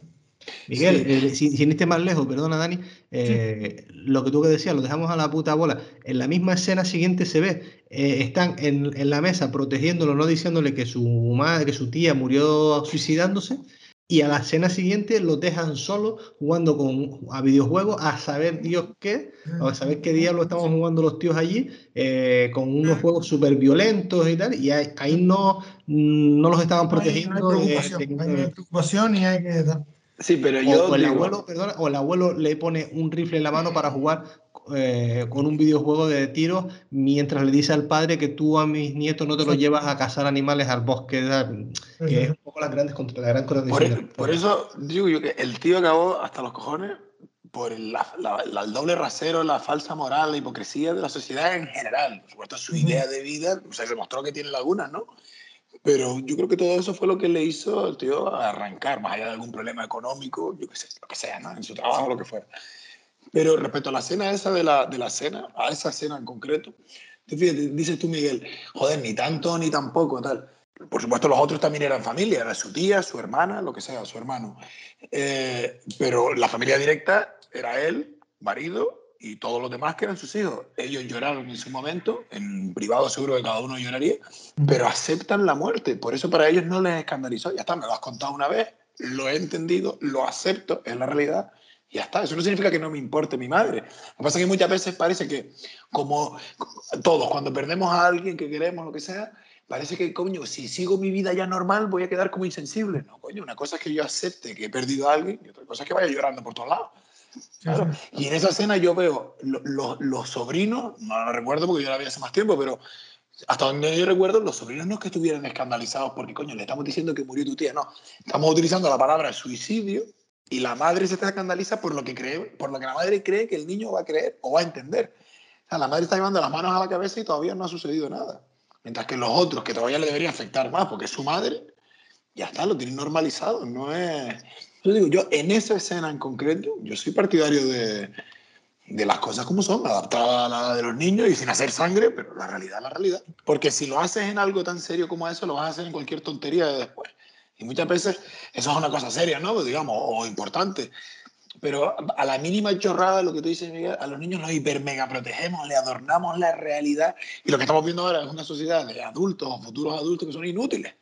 Miguel, sí. eh, sin, sin, irte más lejos, perdona Dani, eh, sí. lo que tú que decías, lo dejamos a la puta bola. En la misma escena siguiente se ve, eh, están en, en, la mesa protegiéndolo, no diciéndole que su madre, que su tía murió suicidándose, y a la escena siguiente lo dejan solo jugando con, a videojuegos a saber Dios qué, a saber qué diablo estamos jugando los tíos allí, eh, con unos juegos súper violentos y tal, y ahí, ahí no, no los estaban protegiendo. No hay preocupación, no hay preocupación y hay que... Sí, pero yo. O, o el abuelo, perdona, o el abuelo le pone un rifle en la mano para jugar eh, con un videojuego de tiro mientras le dice al padre que tú a mis nietos no te los llevas a cazar animales al bosque, que es un poco las grandes, la gran contradicción. Por, por, eso digo yo que el tío acabó hasta los cojones por la, la, la, el doble rasero, la falsa moral, la hipocresía de la sociedad en general. Por supuesto, su idea de vida, o sea, se demostró que tiene lagunas, ¿no? Pero yo creo que todo eso fue lo que le hizo al tío arrancar, más allá de algún problema económico, yo qué sé, lo que sea, ¿no? En su trabajo, lo que fuera. Pero respecto a la cena esa de la, de la cena, a esa cena en concreto, te fíjate, dices tú, Miguel, joder, ni tanto ni tampoco, tal. Por supuesto, los otros también eran familia, era su tía, su hermana, lo que sea, su hermano. Eh, pero la familia directa era él, marido, y todos los demás que eran sus hijos. Ellos lloraron en su momento, en privado seguro que cada uno lloraría, pero aceptan la muerte. Por eso para ellos no les escandalizó. Ya está, me lo has contado una vez, lo he entendido, lo acepto, es la realidad. Y ya está, eso no significa que no me importe mi madre. Lo que pasa es que muchas veces parece que, como todos, cuando perdemos a alguien que queremos, lo que sea, parece que, coño, si sigo mi vida ya normal, voy a quedar como insensible. No, coño, una cosa es que yo acepte que he perdido a alguien y otra cosa es que vaya llorando por todos lados. Claro. Y en esa escena yo veo los, los, los sobrinos, no lo recuerdo porque yo la vi hace más tiempo, pero hasta donde yo recuerdo, los sobrinos no es que estuvieran escandalizados porque, coño, le estamos diciendo que murió tu tía, no. Estamos utilizando la palabra suicidio y la madre se escandaliza por lo que cree, por lo que la madre cree que el niño va a creer o va a entender. la madre está llevando las manos a la cabeza y todavía no ha sucedido nada. Mientras que los otros, que todavía le debería afectar más porque es su madre, ya está, lo tienen normalizado. No es. Yo digo, yo en esa escena en concreto, yo soy partidario de, de las cosas como son, adaptadas a la de los niños y sin hacer sangre, pero la realidad es la realidad. Porque si lo haces en algo tan serio como eso, lo vas a hacer en cualquier tontería de después. Y muchas veces eso es una cosa seria, ¿no? Digamos, o importante. Pero a la mínima chorrada, lo que tú dices, Miguel, a los niños los hiper mega protegemos, le adornamos la realidad. Y lo que estamos viendo ahora es una sociedad de adultos o futuros adultos que son inútiles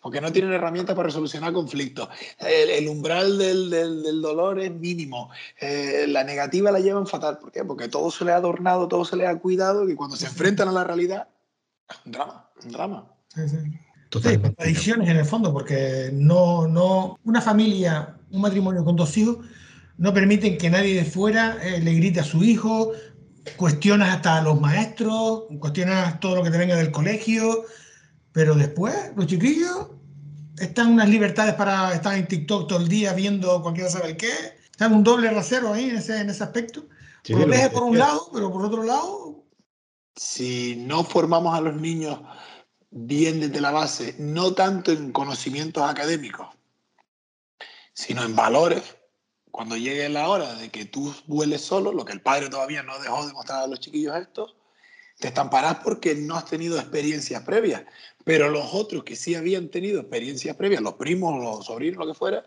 porque no tienen herramientas para resolucionar conflictos. El, umbral del, del, dolor es mínimo. Eh, la negativa la llevan fatal. ¿Por qué? Porque todo se le ha adornado, todo se le ha cuidado y cuando se enfrentan a la realidad, es un drama, un drama. Sí, sí. contradicciones en el fondo, porque no, no, una familia, un matrimonio con dos hijos, no permiten que nadie de fuera eh, le grite a su hijo, cuestionas hasta a los maestros, cuestionas todo lo que te venga del colegio, pero después, los chiquillos están unas libertades para estar en TikTok todo el día viendo cualquiera sabe qué. Están un doble rasero ahí en ese, en ese aspecto. por, por un lado, pero por otro lado. Si no formamos a los niños bien desde la base, no tanto en conocimientos académicos, sino en valores, cuando llegue la hora de que tú vueles solo, lo que el padre todavía no dejó de mostrar a los chiquillos estos, te estamparás porque no has tenido experiencias previas. Pero los otros que sí habían tenido experiencias previas, los primos, los sobrinos, lo que fuera,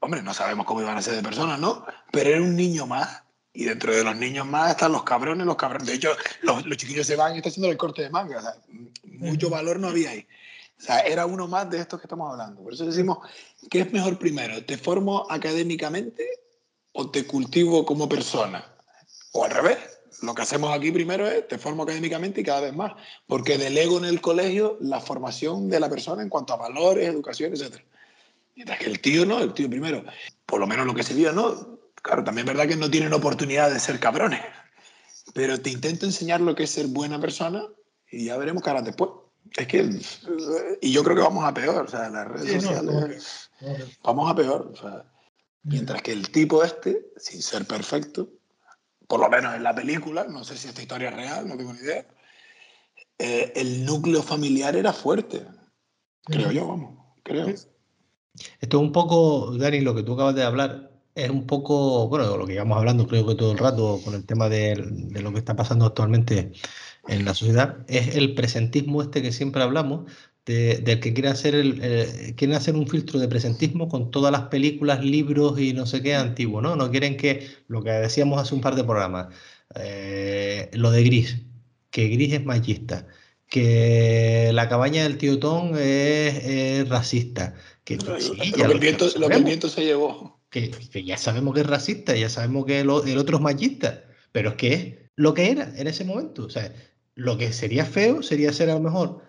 hombre, no sabemos cómo iban a ser de personas, ¿no? Pero era un niño más. Y dentro de los niños más están los cabrones, los cabrones. De hecho, los, chiquillos se van y están haciendo el corte de manga. O sea, mucho valor no había ahí. O sea, era uno más de estos que estamos hablando. Por eso decimos, ¿qué es mejor primero? ¿Te formo académicamente o te cultivo como persona? O al revés lo que hacemos aquí primero es te formo académicamente y cada vez más, porque delego en el colegio la formación de la persona en cuanto a valores, educación, etc. Mientras que el tío no, el tío primero, por lo menos lo que se vio, no. Claro, también es verdad que no tienen oportunidad de ser cabrones, pero te intento enseñar lo que es ser buena persona y ya veremos cara después. Es que, y yo creo que vamos a peor, o sea, las redes sociales, vamos a peor. O sea, mientras que el tipo este, sin ser perfecto, por lo menos en la película, no sé si esta historia es real, no tengo ni idea, eh, el núcleo familiar era fuerte. Creo yo, vamos, creo. Esto es un poco, Dani, lo que tú acabas de hablar, es un poco, bueno, lo que íbamos hablando creo que todo el rato con el tema de, de lo que está pasando actualmente en la sociedad, es el presentismo este que siempre hablamos, del que quiere hacer, el, quieren hacer un filtro de presentismo con todas las películas, libros y no sé qué antiguo, ¿no? No quieren que, lo que decíamos hace un par de programas, eh, lo de Gris, que Gris es machista, que la cabaña del tío Tom es, racista, que, lo, que el viento, se llevó. Que, ya sabemos que es racista, ya sabemos que el otro es machista, pero es que es lo que era en ese momento. O sea, lo que sería feo sería ser a lo mejor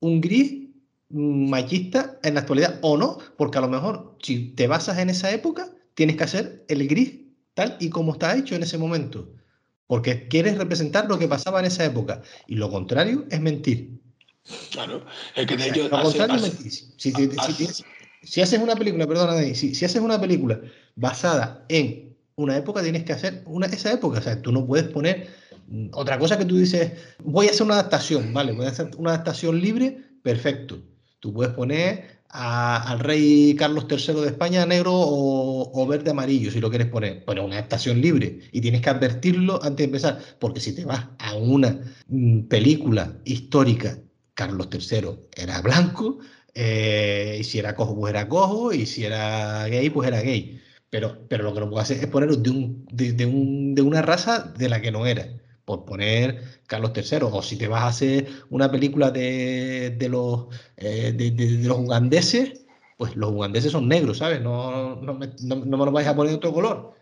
un gris machista en la actualidad o no, porque a lo mejor si te basas en esa época, tienes que hacer el gris tal y como está hecho en ese momento, porque quieres representar lo que pasaba en esa época y lo contrario es mentir. Claro, es que de hecho... Lo contrario es mentir. Si, haces una película, perdona, si, si haces una película basada en una época, tienes que hacer una, esa época, o sea, tú no puedes poner otra cosa que tú dices, voy a hacer una adaptación, ¿vale? Voy a hacer una adaptación libre, perfecto. Tú puedes poner al rey Carlos III de España negro o, verde amarillo, si lo quieres poner. Pero una adaptación libre. Y tienes que advertirlo antes de empezar. Porque si te vas a una mm, película histórica, Carlos III era blanco, eh, y si era cojo, pues era cojo, y si era gay, pues era gay. Pero, pero lo que no puedo hacer es ponerlo de, un, de, un, de una raza de la que no era por poner Carlos III, o si te vas a hacer una película de, los, eh, de, los ugandeses, pues los ugandeses son negros, ¿sabes? No, no, me, no, lo vais a poner de otro color.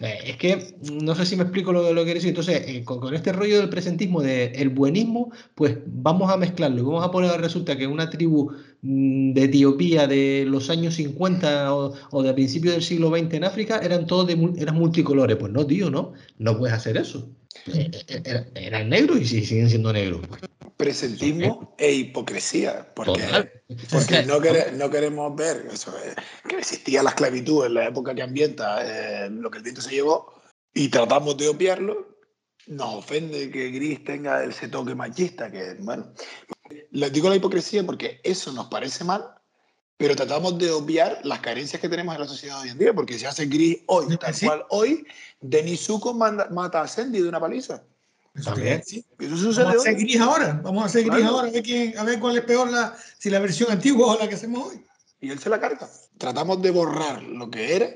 Eh, es que no sé si me explico lo, lo que quiero decir. Entonces, eh, con, este rollo del presentismo, del buenismo, pues vamos a mezclarlo y vamos a poner, resulta que una tribu mm, de Etiopía de los años 50 o, o de principios del siglo XX en África eran todos de, eran multicolores. Pues no, tío, no, no puedes hacer eso. Eh, eh, eran negros y siguen siendo negros. Presentismo e hipocresía, porque, porque no, no, queremos ver eso, eh, que existía la esclavitud en la época que ambienta lo que el viento se llevó y tratamos de obviarlo. Nos ofende que Gris tenga ese toque machista, que bueno, les digo la hipocresía porque eso nos parece mal, pero tratamos de obviar las carencias que tenemos en la sociedad hoy en día, porque si hace Gris hoy, tal cual hoy, Denis Zuko mata a Sandy de una paliza. También. Vamos a hacer gris ahora. Vamos a hacer gris ahora a ver, quién, a ver cuál es peor, la, si la versión antigua o la que hacemos hoy. Y él se la carga. Tratamos de borrar lo que era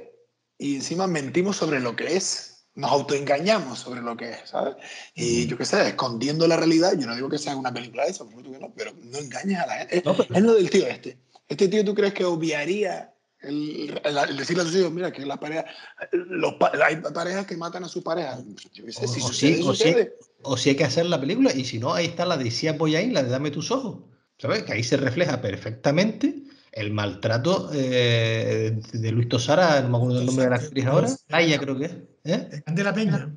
y encima mentimos sobre lo que es nos autoengañamos sobre lo que es, ¿sabes? Y yo qué sé, escondiendo la realidad, yo no digo que sea una película de eso, no, pero no engañes a la gente. Es, lo del tío este. Este tío, ¿tú crees que obviaría el, decirle a sus hijos, mira, que las parejas, los, hay parejas que matan a su pareja? Sé, si o, sí, o, Si, hay que hacer la película, y si no, ahí está la de Sia Boyain, la de Dame tus ojos, ¿sabes? Que ahí se refleja perfectamente el maltrato eh, de Luis Tosara, no me acuerdo el nombre de la actriz ahora, Laia creo que es. ¿eh? Candela Peña.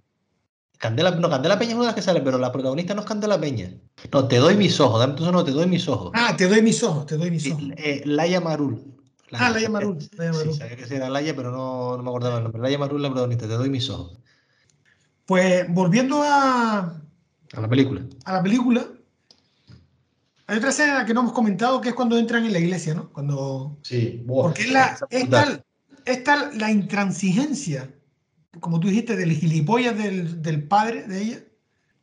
Candela, no, Candela Peña es una de las que sale, pero la protagonista no es Candela Peña. No, te doy mis ojos, dame no, te doy mis ojos. Ah, te doy mis ojos, te doy mis ojos. Eh, Laia Marul. Ah, Laia Marul. Laia Marul. Sí, sabía que era Laia, pero no, no me acordaba el nombre. Laia Marul, la protagonista, te doy mis ojos. Pues volviendo a. A la película. A la película, hay otra escena que no hemos comentado que es cuando entran en la iglesia, ¿no? Cuando... Sí, Porque es, la, es, tal, la intransigencia, como tú dijiste, del gilipollas del, del padre de ella,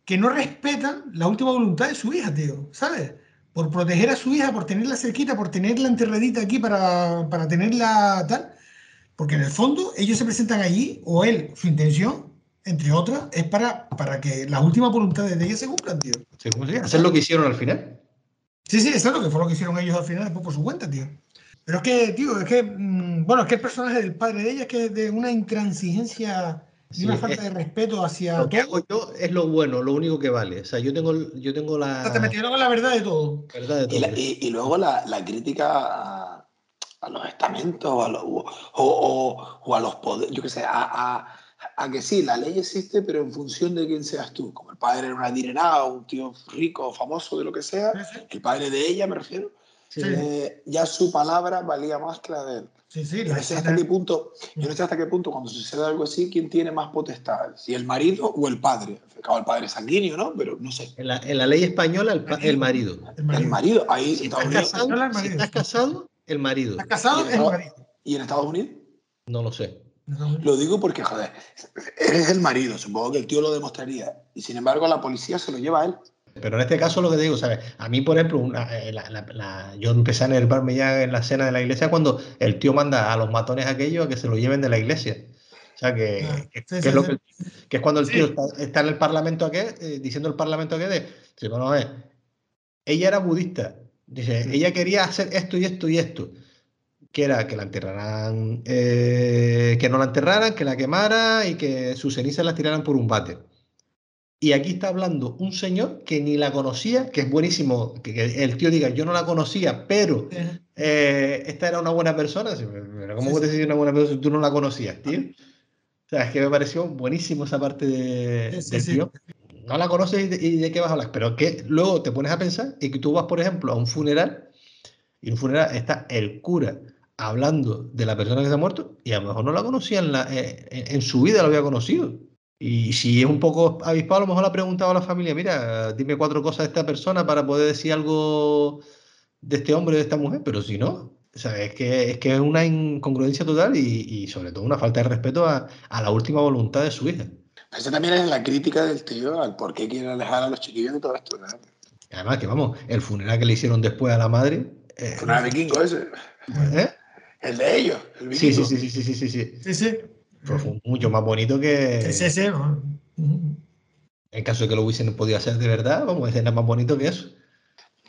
que no respetan la última voluntad de su hija, tío, ¿sabes? Por proteger a su hija, por tenerla cerquita, por tenerla enterradita aquí para, para tenerla tal. Porque en el fondo ellos se presentan allí, o él, su intención, entre otras, es para, para que las últimas voluntades de ella se cumplan, tío. Sí, Hacer lo que hicieron al final. Sí, sí, exacto, que fue lo que hicieron ellos al final después por su cuenta, tío. Pero es que, tío, es que, mm, bueno, es que el personaje del padre de ella es que es de una intransigencia y una falta de respeto hacia lo que hago yo es lo bueno, lo único que vale. O sea, yo tengo, yo tengo la. te metieron con la verdad de todo. Verdad de todo. Y, luego la, la crítica a, a, los estamentos o a los, o, o, o a los poderes, yo qué sé, a, a que sí, la ley existe, pero en función de quién seas tú. Como el padre era una adinerada, un tío rico, famoso, de lo que sea, el padre de ella, me refiero, eh, ya su palabra valía más que la de él. Sí, sí, yo, no sé hasta qué punto, yo no sé hasta qué punto, cuando sucede algo así, quién tiene más potestad, si el marido o el padre. el padre sanguíneo, ¿no? Pero no sé. En la, en la ley española, el, el, marido. el, marido. Ahí si estás, casado, si estás casado, el marido. ¿Estás casado? El marido. ¿Y en Estados Unidos? No lo sé. Lo digo porque, joder, eres el marido, supongo que el tío lo demostraría. Y sin embargo, la policía se lo lleva a él. Pero en este caso lo que te digo, ¿sabes? A mí, por ejemplo, eh, yo empecé a enervarme ya en la cena de la iglesia cuando el tío manda a los matones aquellos a que se lo lleven de la iglesia. O sea, que, ah, es, lo que, es, cuando el tío está, en el parlamento aquel, eh, diciendo el parlamento que de, dice, bueno, a ella era budista, dice, ella quería hacer esto y esto y esto que era que la enterraran, eh, que no la enterraran, que la quemara y que sus cenizas las tiraran por un bate. Y aquí está hablando un señor que ni la conocía, que es buenísimo que, el tío diga, yo no la conocía, pero eh, esta era una buena persona. ¿Cómo puedes decir una buena persona si tú no la conocías, tío? O sea, es que me pareció buenísimo esa parte de, del tío. No la conoces y de, y de, qué vas a hablar, pero que luego te pones a pensar y que tú vas, por ejemplo, a un funeral y en un funeral está el cura hablando de la persona que se ha muerto y a lo mejor no la conocía en, la, eh, en, su vida, lo había conocido. Y si es un poco avispado, a lo mejor le ha preguntado a la familia, mira, dime cuatro cosas de esta persona para poder decir algo de este hombre o de esta mujer, pero si no, o sea, es, que, es que es una incongruencia total y, sobre todo una falta de respeto a, la última voluntad de su hija. Esa también es la crítica del tío al por qué quiere alejar a los chiquillos de todo esto. Además que, vamos, el funeral que le hicieron después a la madre... Eh, funeral vikingo ese. ¿Eh? El de ellos, el sí, sí, sí, sí, sí, sí, sí, sí. Sí, sí. fue mucho más bonito que. Sí, sí, sí. En caso de que lo hubiesen podido hacer de verdad, vamos, es más bonito que eso.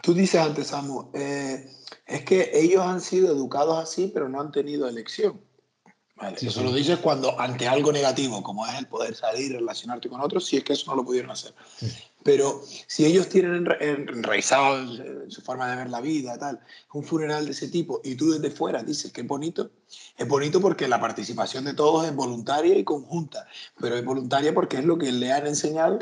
Tú dices antes, Samu, eh, es que ellos han sido educados así, pero no han tenido elección. Vale, eso lo dices cuando ante algo negativo, como es el poder salir, relacionarte con otros, si es que eso no lo pudieron hacer. Pero si ellos tienen enraizado en su forma de ver la vida, tal, un funeral de ese tipo, y tú desde fuera dices que es bonito, es bonito porque la participación de todos es voluntaria y conjunta, pero es voluntaria porque es lo que le han enseñado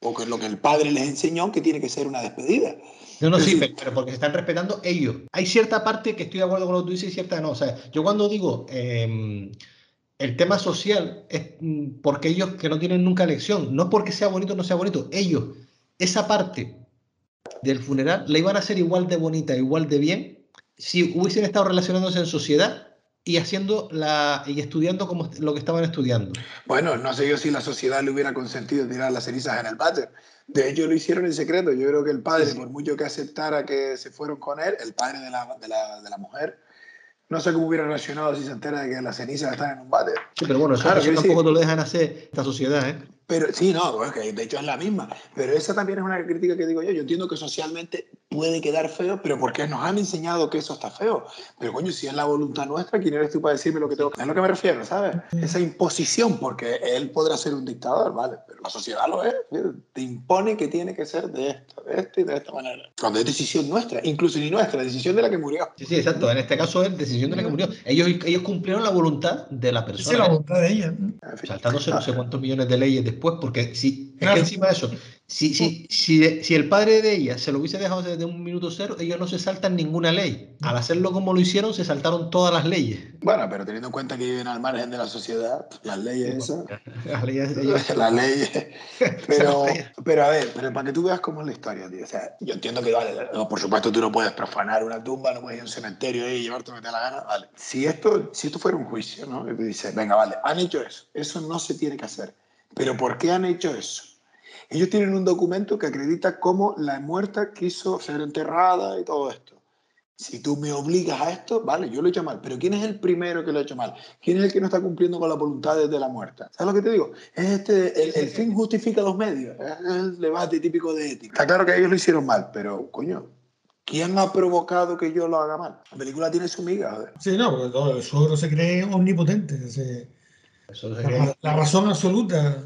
o que es lo que el padre les enseñó que tiene que ser una despedida. No, no, sí, pero porque se están respetando ellos. Hay cierta parte que estoy de acuerdo con lo que tú dices y cierta no. O sea, yo cuando digo, em, el tema social es mm, porque ellos que no tienen nunca elección, no porque sea bonito o no sea bonito, ellos, esa parte del funeral la iban a hacer igual de bonita, igual de bien, si hubiesen estado relacionándose en sociedad y haciendo la y estudiando como lo que estaban estudiando. Bueno, no sé yo si la sociedad le hubiera consentido tirar las cenizas en el váter. De hecho, lo hicieron en secreto. Yo creo que el padre, por mucho que aceptara que se fueron con él, el padre de la, de la, de la mujer, no sé cómo hubiera reaccionado si se entera de que las cenizas están en un váter. Sí, pero bueno, eso, Claro, eso tampoco sí. te lo dejan hacer esta sociedad, ¿eh? Pero sí, no, bueno, que de hecho es la misma. Pero esa también es una crítica que digo yo. Yo entiendo que socialmente puede quedar feo, pero porque nos han enseñado que eso está feo. Pero coño, si es la voluntad nuestra, ¿quién eres tú para decirme lo que tengo que Es lo que me refiero, ¿sabes? Esa imposición, porque él podrá ser un dictador, ¿vale? Pero la sociedad lo es. ¿sí? Te impone que tiene que ser de esto, de esto y de esta manera. Cuando es decisión nuestra, incluso ni nuestra, decisión de la que murió. Sí, sí, exacto. En este caso es decisión de la que murió. Ellos, ellos cumplieron la voluntad de la Esa persona. es la voluntad de ella. Saltándose no sé cuántos millones de leyes después, porque si, es Claro. que encima de eso, si, si, si, si el padre de ella se lo hubiese dejado desde un minuto cero, ellos no se saltan ninguna ley. Al hacerlo como lo hicieron, se saltaron todas las leyes. Bueno, pero teniendo en cuenta que viven al margen de la sociedad, las leyes esas. Las leyes ellos- la ley. Pero, pero a ver, pero para que tú veas cómo es la historia, tío. O sea, yo entiendo que, vale, por supuesto tú no puedes profanar una tumba, no puedes ir a un cementerio y llevarte lo que te da la gana, vale. Si esto, si esto fuera un juicio, ¿no? Y tú dices, venga, vale, han hecho eso, eso no se tiene que hacer. Pero ¿por qué han hecho eso? Ellos tienen un documento que acredita cómo la muerta quiso ser enterrada y todo esto. Si tú me obligas a esto, vale, yo lo he hecho mal, pero ¿quién es el primero que lo ha hecho mal? ¿Quién es el que no está cumpliendo con la voluntad de la muerta? ¿Sabes lo que te digo? Es este, el, el fin justifica los medios, es el debate típico de ética. Está claro que ellos lo hicieron mal, pero coño, ¿quién ha provocado que yo lo haga mal? La película tiene su miga, joder. Sí, no, porque todo, el suegro se cree omnipotente. se- eso la, sería- la razón absoluta.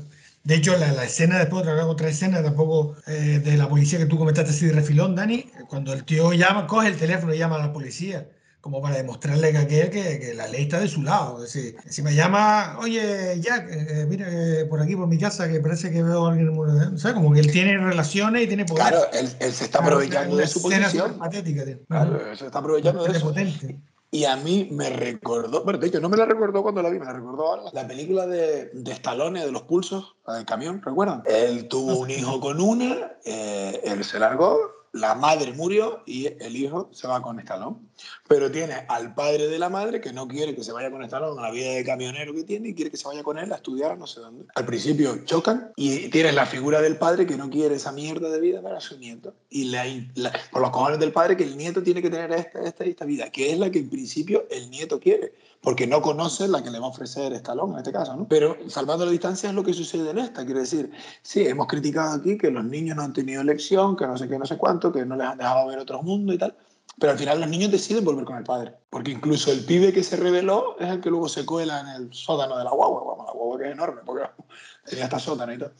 De hecho, la, la escena después, otra, otra escena tampoco eh, de la policía que tú comentaste así de refilón, Dani, cuando el tío llama, coge el teléfono y llama a la policía, como para demostrarle que aquel que, que la ley está de su lado. Es decir, si me llama, oye, Jack, eh, mira eh, por aquí, por mi casa, que parece que veo a alguien muerto. ¿Sabes? Como que él tiene relaciones y tiene poder. Claro, él, él se está aprovechando de su posición. patética, tío. Claro, él se está aprovechando de eso. potente. Y a mí me recordó, bueno, de hecho no me la recordó cuando la vi, me la recordó ahora, la película de, de Stallone, de los pulsos, la del camión, ¿recuerdan? Él tuvo un hijo con una, eh, él se largó, la madre murió y el hijo se va con Stallone. Pero tiene al padre de la madre que no quiere que se vaya con Stallone a la vida de camionero que tiene y quiere que se vaya con él a estudiar a no sé dónde. Al principio chocan y tienes la figura del padre que no quiere esa mierda de vida para su nieto. Y la, la- por los cojones del padre que el nieto tiene que tener esta, esta esta vida, que es la que en principio el nieto quiere, porque no conoce la que le va a ofrecer Stallone en este caso, ¿no? Pero salvando la distancia es lo que sucede en esta, quiere decir, sí, hemos criticado aquí que los niños no han tenido elección, que no sé qué, no sé cuánto, que no les han dejado ver otros mundos y tal. Pero al final los niños deciden volver con el padre. Porque incluso el pibe que se reveló es el que luego se cuela en el sótano de la guagua. Vamos, la guagua que es enorme, porque tenía hasta sótano y todo.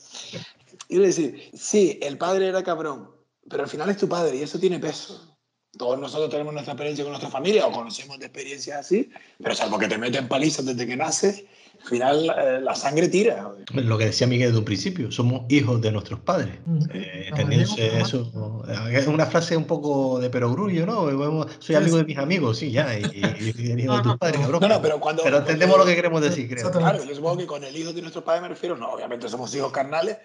Es decir, sí, el padre era cabrón, pero al final es tu padre y eso tiene peso. Todos nosotros tenemos nuestra experiencia con nuestra familia o conocemos de experiencias así, pero salvo que te meten palizas desde que naces, al final eh, la sangre tira. Lo que decía Miguel desde un principio, somos hijos de nuestros padres. Eh, entendiéndose Ajá. eso, es una frase un poco de perogrullo, ¿no? Soy amigo de mis amigos, sí, ya, y, y- y el hijo de No, tus padres, cabrón. No, no, pero cuando. Pero entendemos cuando- lo que queremos decir, creo. Claro, yo supongo que con el hijo de nuestros padres me refiero, no, obviamente somos hijos carnales,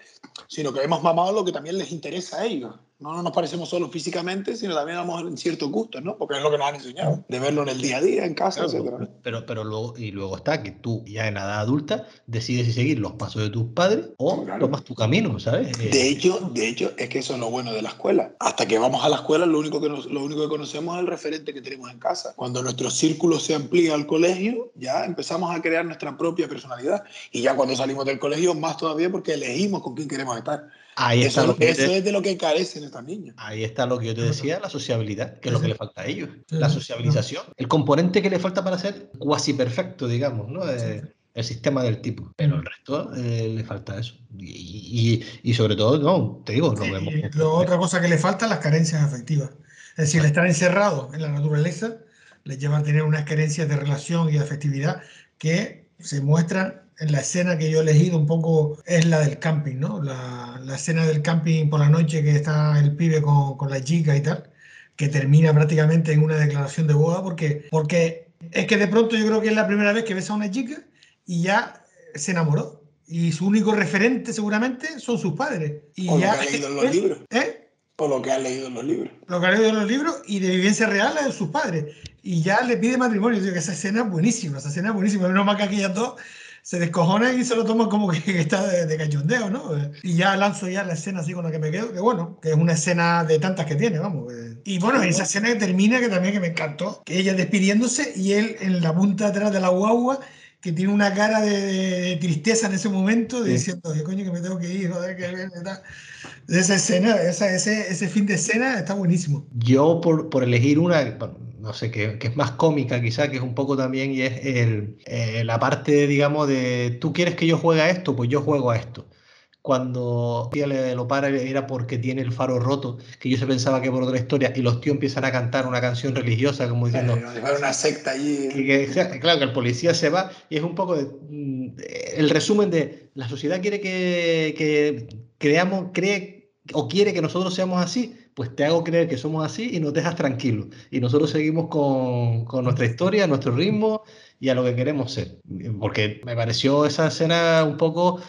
sino que hemos mamado lo que también les interesa a ellos. No, no nos parecemos solo físicamente, sino también vamos en ciertos gustos, ¿no? Porque es lo que nos han enseñado, de verlo en el día a día, en casa, Claro, pero, pero luego, y luego está que tú, ya en edad adulta, decides si seguir los pasos de tus padres o Claro. tomas tu camino, ¿sabes? Eh, De hecho, de hecho, es que eso es lo bueno de la escuela. Hasta que vamos a la escuela, lo único que, nos- lo único que conocemos es el referente que tenemos en casa. Cuando nuestro círculo se amplía al colegio, ya empezamos a crear nuestra propia personalidad. Y ya cuando salimos del colegio, más todavía porque elegimos con quién queremos estar. Ahí, está Eso, lo que yo eso te, es de lo que carecen estas niñas. ahí está lo que yo te decía, la sociabilidad, que es lo que le falta a ellos. La sociabilización, el componente que le falta para ser cuasi perfecto, digamos, ¿no? Eh, el sistema del tipo. Pero el resto eh, le falta eso. Y, y- y sobre todo, no, te digo, lo vemos. luego otra cosa que le falta, las carencias afectivas. Es decir, el estar encerrado en la naturaleza les lleva a tener unas carencias de relación y de afectividad que se muestran la escena que yo he elegido un poco, es la del camping, ¿no? La, la escena del camping por la noche que está el pibe con, con la chica y tal, que termina prácticamente en una declaración de boda porque, porque es que de pronto yo creo que es la primera vez que ves a una chica y ya se enamoró. Y su único referente seguramente son sus padres. Y Por ya, lo que ha leído en los libros. ¿eh? Por lo que ha leído en los libros. Lo que ha leído en los libros y de vivencia real es de sus padres. Y ya le pide matrimonio. Digo que esa escena es buenísima, esa escena es buenísima. Menos mal que aquellas dos se descojonan y se lo toman como que, que está de, de cachondeo, ¿no? Y ya lanzo ya la escena así con la que me quedo, que bueno, que es una escena de tantas que tiene, vamos. eh. Y bueno, esa escena que termina, que también que me encantó, que ella despidiéndose y él en la punta atrás de la guagua, que tiene una cara de, de tristeza en ese momento, Sí. diciendo, "Oye, coño, que me tengo que ir, joder, que bien", y tal. Esa escena, esa, ese, ese fin de escena está buenísimo. Yo, por, por elegir una, no sé, que, que es más cómica quizá, que es un poco también, y es el, eh, la parte, digamos, de, ¿tú quieres que yo juegue a esto? Pues yo juego a esto. Cuando ella le lo para era porque tiene el faro roto, que yo se pensaba que por otra historia, y los tíos empiezan a cantar una canción religiosa, como diciendo, fuera una secta allí. que, que- que- claro, que el policía se va y es un poco de, mm, el resumen de la sociedad quiere que, que creamos, cree o quiere que nosotros seamos así, pues te hago creer que somos así y nos dejas tranquilos. Y nosotros seguimos con, con nuestra historia, nuestro ritmo y a lo que queremos ser. Porque me pareció esa escena un poco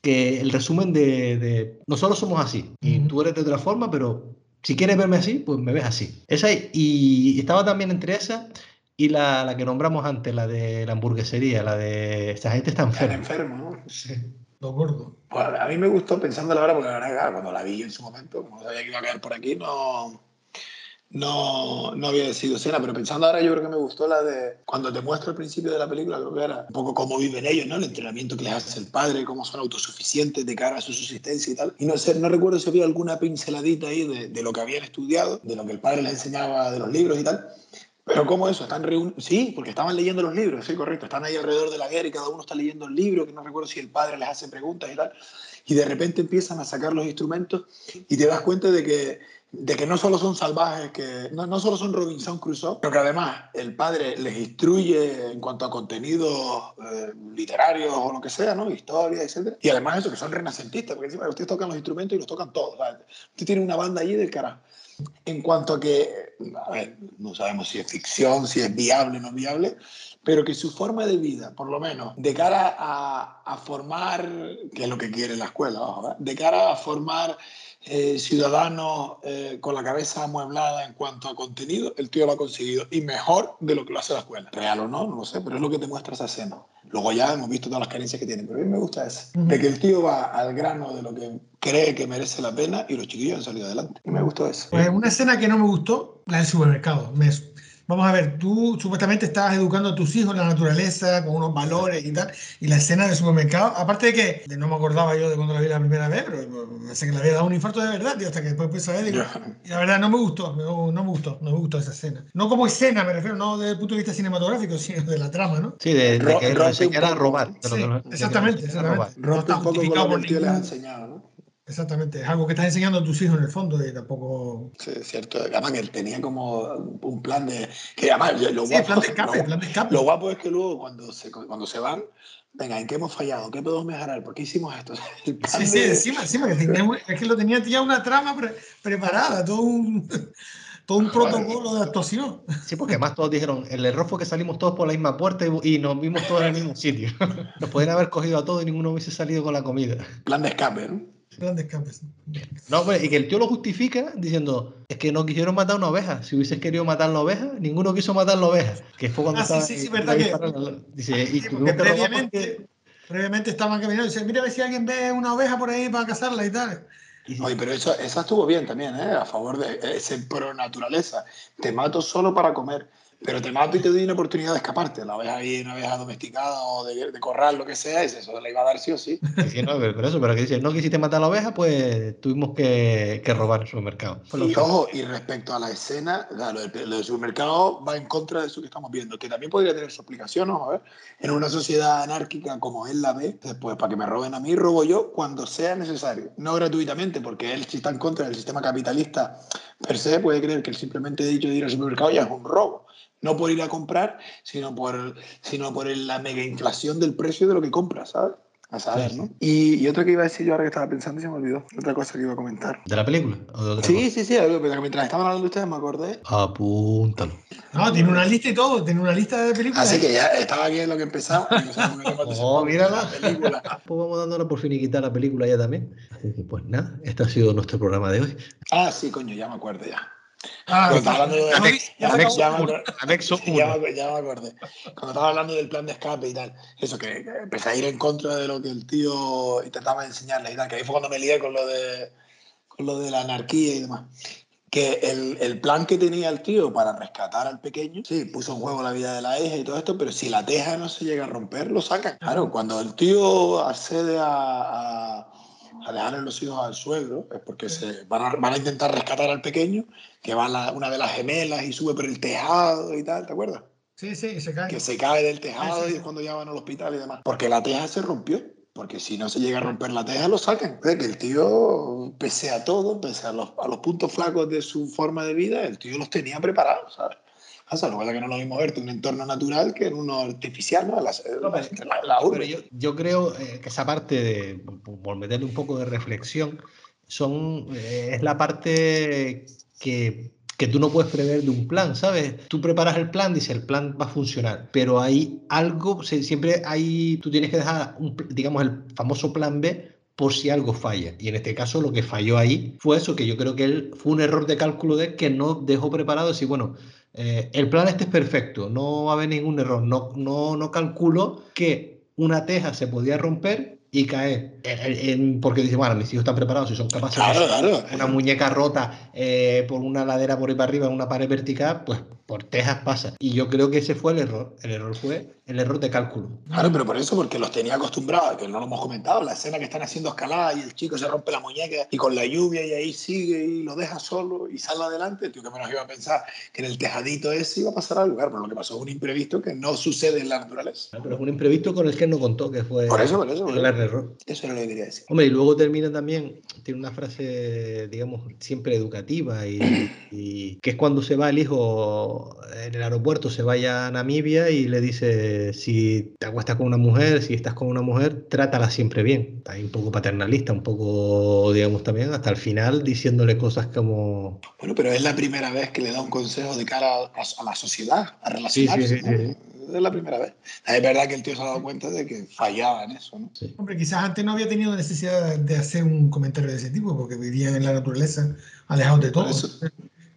que el resumen de, de nosotros somos así y Ujú. tú eres de otra forma, pero si quieres verme así, pues me ves así. Esa y, estaba también entre esa y la, la que nombramos antes, la de la hamburguesería, la de esta gente está enferma. enfermos, ¿no? Sí. Lo gordo. Pues a mí me gustó pensando la verdad, porque la verdad, cuando la vi en su momento, como sabía que iba a caer por aquí, no, no, no había sido escena, pero pensando ahora yo creo que me gustó la de cuando te muestro el principio de la película, creo que era un poco cómo viven ellos, ¿no? El entrenamiento que les hace el padre, cómo son autosuficientes de cara a su subsistencia y tal. Y no sé, no recuerdo si había alguna pinceladita ahí de, de lo que habían estudiado, de lo que el padre les enseñaba de los libros y tal. Pero ¿cómo eso? Están reunidos. Sí, porque estaban leyendo los libros, sí, correcto. Están ahí alrededor de la guerra y cada uno está leyendo el libro, que no recuerdo si el padre les hace preguntas y tal. Y de repente empiezan a sacar los instrumentos y te das cuenta de que, de que no solo son salvajes, que no, no solo son Robinson Crusoe, pero que además el padre les instruye en cuanto a contenidos eh, literarios o lo que sea, ¿no? Historia, etc. Y además eso, que son renacentistas, porque encima ustedes tocan los instrumentos y los tocan todos. ¿sabes? Usted tiene una banda allí del carajo. En cuanto a que, a ver, no sabemos si es ficción, si es viable o no viable, pero que su forma de vida, por lo menos, de cara a, a formar, que es lo que quiere la escuela, de cara a formar eh, ciudadanos eh, con la cabeza amueblada en cuanto a contenido, el tío lo ha conseguido y mejor de lo que lo hace la escuela. Real o no, no lo sé, pero es lo que te muestra esa escena. Luego ya hemos visto todas las carencias que tiene, pero a mí me gusta eso, de que el tío va al grano de lo que cree que merece la pena y los chiquillos han salido adelante. Y me gustó eso. Pues una escena que no me gustó, la del supermercado. Me- vamos a ver, tú supuestamente estabas educando a tus hijos en la naturaleza, con unos valores y tal, y la escena del supermercado, aparte de que de- no me acordaba yo de cuando la vi la primera vez, pero pensé que le había dado un infarto de verdad, tío, hasta que después empecé a ver, digo, y la verdad no me gustó, no, no me gustó, no me gustó esa escena. No como escena, me refiero, no desde el punto de vista cinematográfico, sino de la trama, ¿no? Sí, de, de que lo rompe enseñara un a poco. robar. Sí, exactamente, exactamente. No Rompe está un poco con justificado lo que por el tío les ha ningún- enseñado, ¿no? Exactamente, es algo que estás enseñando a tus hijos en el fondo y tampoco... Sí, es cierto. Además que él tenía como un plan de... Que además, lo Sí, guapo, plan de escape, lo- plan de escape. Lo guapo es que luego cuando se, cuando se van, venga, ¿en qué hemos fallado? ¿Qué podemos mejorar? ¿Por qué hicimos esto? Sí, sí, de- encima, encima que tenía un- es que lo tenía ya una trama pre- preparada, todo un, todo un protocolo de actuación. Sí, porque además todos dijeron, el error fue que salimos todos por la misma puerta y, y nos vimos todos en el mismo sitio. Nos podían haber cogido a todos y ninguno hubiese salido con la comida. plan de escape, ¿no? Escape. sí. No, pues, y que el tío lo justifica diciendo, es que no quisieron matar una oveja. Si hubieses querido matar la oveja, ninguno quiso matar la oveja. Que fue cuando Ah, sí, estaba... sí, sí, verdad que- Dice, y Sí, porque porque- previamente, previamente estaban caminando y decían, mira a ver si alguien ve una oveja por ahí para cazarla y tal. Oye, pero eso, esa estuvo bien también, ¿eh? A favor de ese pro naturaleza. Te mato solo para comer, pero te mato y te doy una oportunidad de escaparte. La oveja ahí, una oveja domesticada o de, de corral, lo que sea, es eso le iba a dar sí o sí. Sí, sí, no, pero, eso, pero que dice, no quisiste matar a la oveja, pues tuvimos que, que robar el supermercado. Y que- ojo, y respecto a la escena, lo, del, lo del supermercado va en contra de eso que estamos viendo, que también podría tener su explicación, ¿no? A ver, en una sociedad anárquica como él la ve, pues para que me roben a mí, robo yo cuando sea necesario. No gratuitamente, porque él si está en contra del sistema capitalista per se, puede creer que el simplemente dicho de ir al supermercado ya es un robo. No por ir a comprar, sino por, sino por la mega inflación del precio de lo que compras, ¿sabes? A saber, ¿no? Y, y, otra que iba a decir yo ahora que estaba pensando y se me olvidó. Otra cosa que iba a comentar. ¿De la película? ¿O de otra Sí, cosa? sí, sí. algo, pero mientras estaban hablando ustedes me acordé. Apúntalo. No, tiene una lista y todo, tiene una lista de películas. Así que ya estaba aquí en lo que me Oh, mírala. la película. Pues vamos dándola por finiquitar la película ya también. Así que, pues nada, este ha sido nuestro programa de hoy. Ah, sí, coño, ya me acuerdo ya. Ah, Cuando estaba hablando de... Anexo, ya me- anexo ya me uno, acor- anexo Ya uno. me, ya me acordé. Cuando estaba hablando del plan de escape y tal, eso que, que empecé a ir en contra de lo que el tío intentaba enseñarle y tal, que ahí fue cuando me lié con lo de, con lo de la anarquía y demás. Que el, el plan que tenía el tío para rescatar al pequeño, sí, puso en juego la vida de la hija y todo esto, pero si la teja no se llega a romper, lo sacan. Claro, cuando el tío accede a, a, a dejarle los hijos al suegro, es porque se van a, van a intentar rescatar al pequeño, que va la- una de las gemelas y sube por el tejado y tal, ¿te acuerdas? Sí, sí, se cae. que se cae del tejado Sí, sí, y es cuando ya van al hospital y demás. Porque la teja se rompió. Porque si no se llega a romper la teja, lo sacan. Es que el tío, pese a todo, pese a los, a los puntos flacos de su forma de vida, el tío los tenía preparados, ¿sabes? Sea, lo que pasa es que no lo mismo verte en un entorno natural que en uno artificial, ¿no? La, No, pero- la- la urbe. Pero yo, yo creo eh, que esa parte, de, por meterle un poco de reflexión, son, eh, es la parte que, que tú no puedes prever de un plan, ¿sabes? Tú preparas el plan, dices, el plan va a funcionar, pero hay algo, siempre hay, tú tienes que dejar, un digamos, el famoso plan B por si algo falla. Y en este caso lo que falló ahí fue eso, que yo creo que él fue un error de cálculo de que no dejó preparado, decir, bueno, eh, el plan este es perfecto, no va a haber ningún error, no, no, no calculó que una teja se podía romper y caer, en- en- porque dice, bueno, mis hijos están preparados y son capaces Claro, de claro. una muñeca rota eh, por una ladera por ahí para arriba, en una pared vertical, pues por tejas pasa. Y yo creo que ese fue el error, el error fue el error de cálculo. Claro, pero por eso, porque los tenía acostumbrados, que no lo hemos comentado, la escena que están haciendo escalada y el chico se rompe la muñeca y con la lluvia y ahí sigue y lo deja solo y sale adelante, tío, que menos iba a pensar que en el tejadito ese iba a pasar algo, claro, pero lo que pasó es un imprevisto que no sucede en la naturaleza. Pero es un imprevisto con el que no contó, que fue Por eso, por eso, por eso. Gran error. Eso era lo que quería decir. Hombre, y luego termina también, tiene una frase, digamos, siempre educativa, y, y que es cuando se va el hijo en el aeropuerto, se vaya a Namibia y le dice, si te acuestas con una mujer, si estás con una mujer, trátala siempre bien. Está ahí un poco paternalista, un poco, digamos, también, hasta el final, diciéndole cosas como... Bueno, pero es la primera vez que le da un consejo de cara a, a la sociedad, a relacionarse. Sí, sí, sí. Es la primera vez. Es verdad que el tío se ha dado cuenta de que fallaba en eso, ¿no? Hombre, quizás antes no había tenido necesidad de hacer un comentario de ese tipo, porque vivían en la naturaleza, alejados de todo. Eso-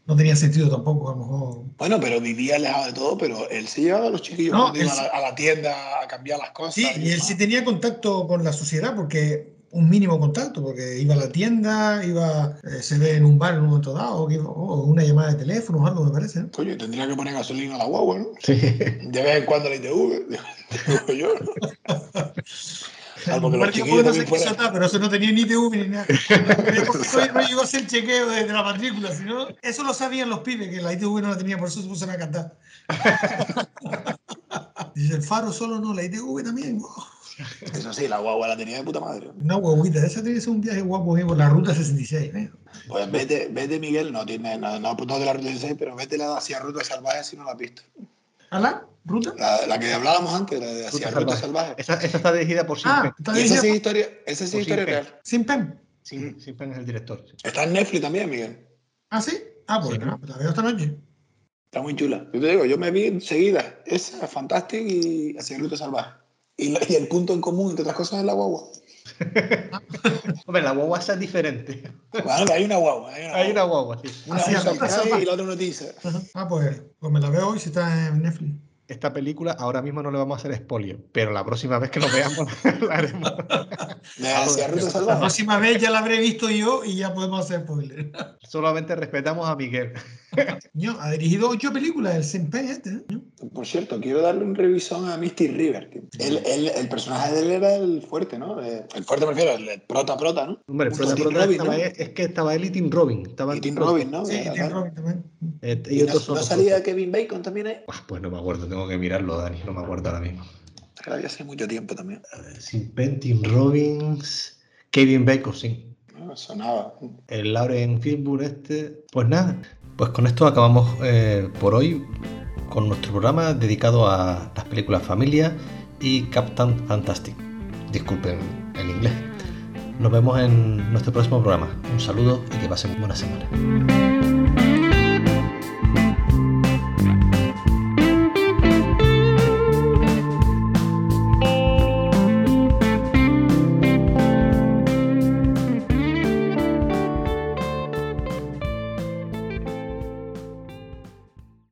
No tenía sentido tampoco, a lo mejor. Bueno, pero vivía alejado de todo, pero él se llevaba a los chiquillos No, él a la, a la tienda a cambiar las cosas. Sí, y él demás. sí tenía contacto con la sociedad, porque un mínimo contacto, porque iba a la tienda, iba, eh, se ve en un bar en un momento dado, o una llamada de teléfono o algo, me parece. ¿no? Coño, tendría que poner gasolina a la guagua, ¿no? Sí. De vez en cuando la ITV, digo yo, que los chiquillos no pero eso no tenía ni TV ni nada. No, no llegó a hacer chequeo de, de la matrícula, sino eso lo sabían los pibes, que la ITV no la tenía, por eso se pusieron a cantar. Dice, el faro solo no, la ITV también. Oh, Eso sí, la guagua la tenía de puta madre. Una huevita, esa tiene que ser un viaje guapo eh, por la ruta 66. ¿eh? Pues vete, vete Miguel, no tiene no, no, no de la ruta 16, pero vete la de hacia Ruta Salvaje si no la has visto. ¿A la ruta? La, la que hablábamos antes, la de hacia Ruta Ruta Salvaje. Salvaje. Esa, esa está dirigida por Sin Ah, esa sí es historia, esa sí historia Sin Pen. real. sin pen. Sin, Sin Pen es el director. sí. Está en Netflix también, Miguel. ¿Ah, sí? Ah, pues Sí. nada, la veo esta noche. Está muy chula. Yo te digo, yo me vi enseguida. Esa, Fantastic y hacia Ruta Salvaje. Y, la- y el punto en común, entre otras cosas, es la guagua. Hombre, la guagua es diferente. Bueno, hay una guagua. Hay una Hay una guagua. guagua, sí. Una CAE Salvaje. y la otra noticia. Ah, pues, pues me la veo hoy si está en Netflix. Esta película ahora mismo no le vamos a hacer spoiler, pero la próxima vez que lo veamos la haremos. La próxima vez ya la habré visto yo y ya podemos hacer spoiler. Solamente respetamos a Miguel. Yo, ha dirigido ocho películas, el Sin Pen este. ¿eh? Por cierto, quiero darle un revisón a Misty River. él- el personaje de él era el fuerte, ¿no? Eh, El fuerte me refiero, el el prota prota, ¿no? Hombre, el prota- prota Robin, estaba ¿no? ahí- es que estaba él y Tim Robin. Estaban Y Tim Robin, ¿no? Sí, y Tim Robin también. eh, y ¿Y no, no salía otros. Kevin Bacon también ahí? Ah, Pues no me acuerdo, tengo que mirarlo, Dani, no me acuerdo ahora mismo. Hace mucho tiempo también. A ver, Sin Tim Robbins, Kevin Bacon, sí. ¿no? Sonaba. El Lauren Fishburne este. Pues nada, pues con esto acabamos eh, por hoy con nuestro programa dedicado a las películas Familia y Captain Fantastic. Disculpen el inglés. Nos vemos en nuestro próximo programa. Un saludo y que pasen buena semana.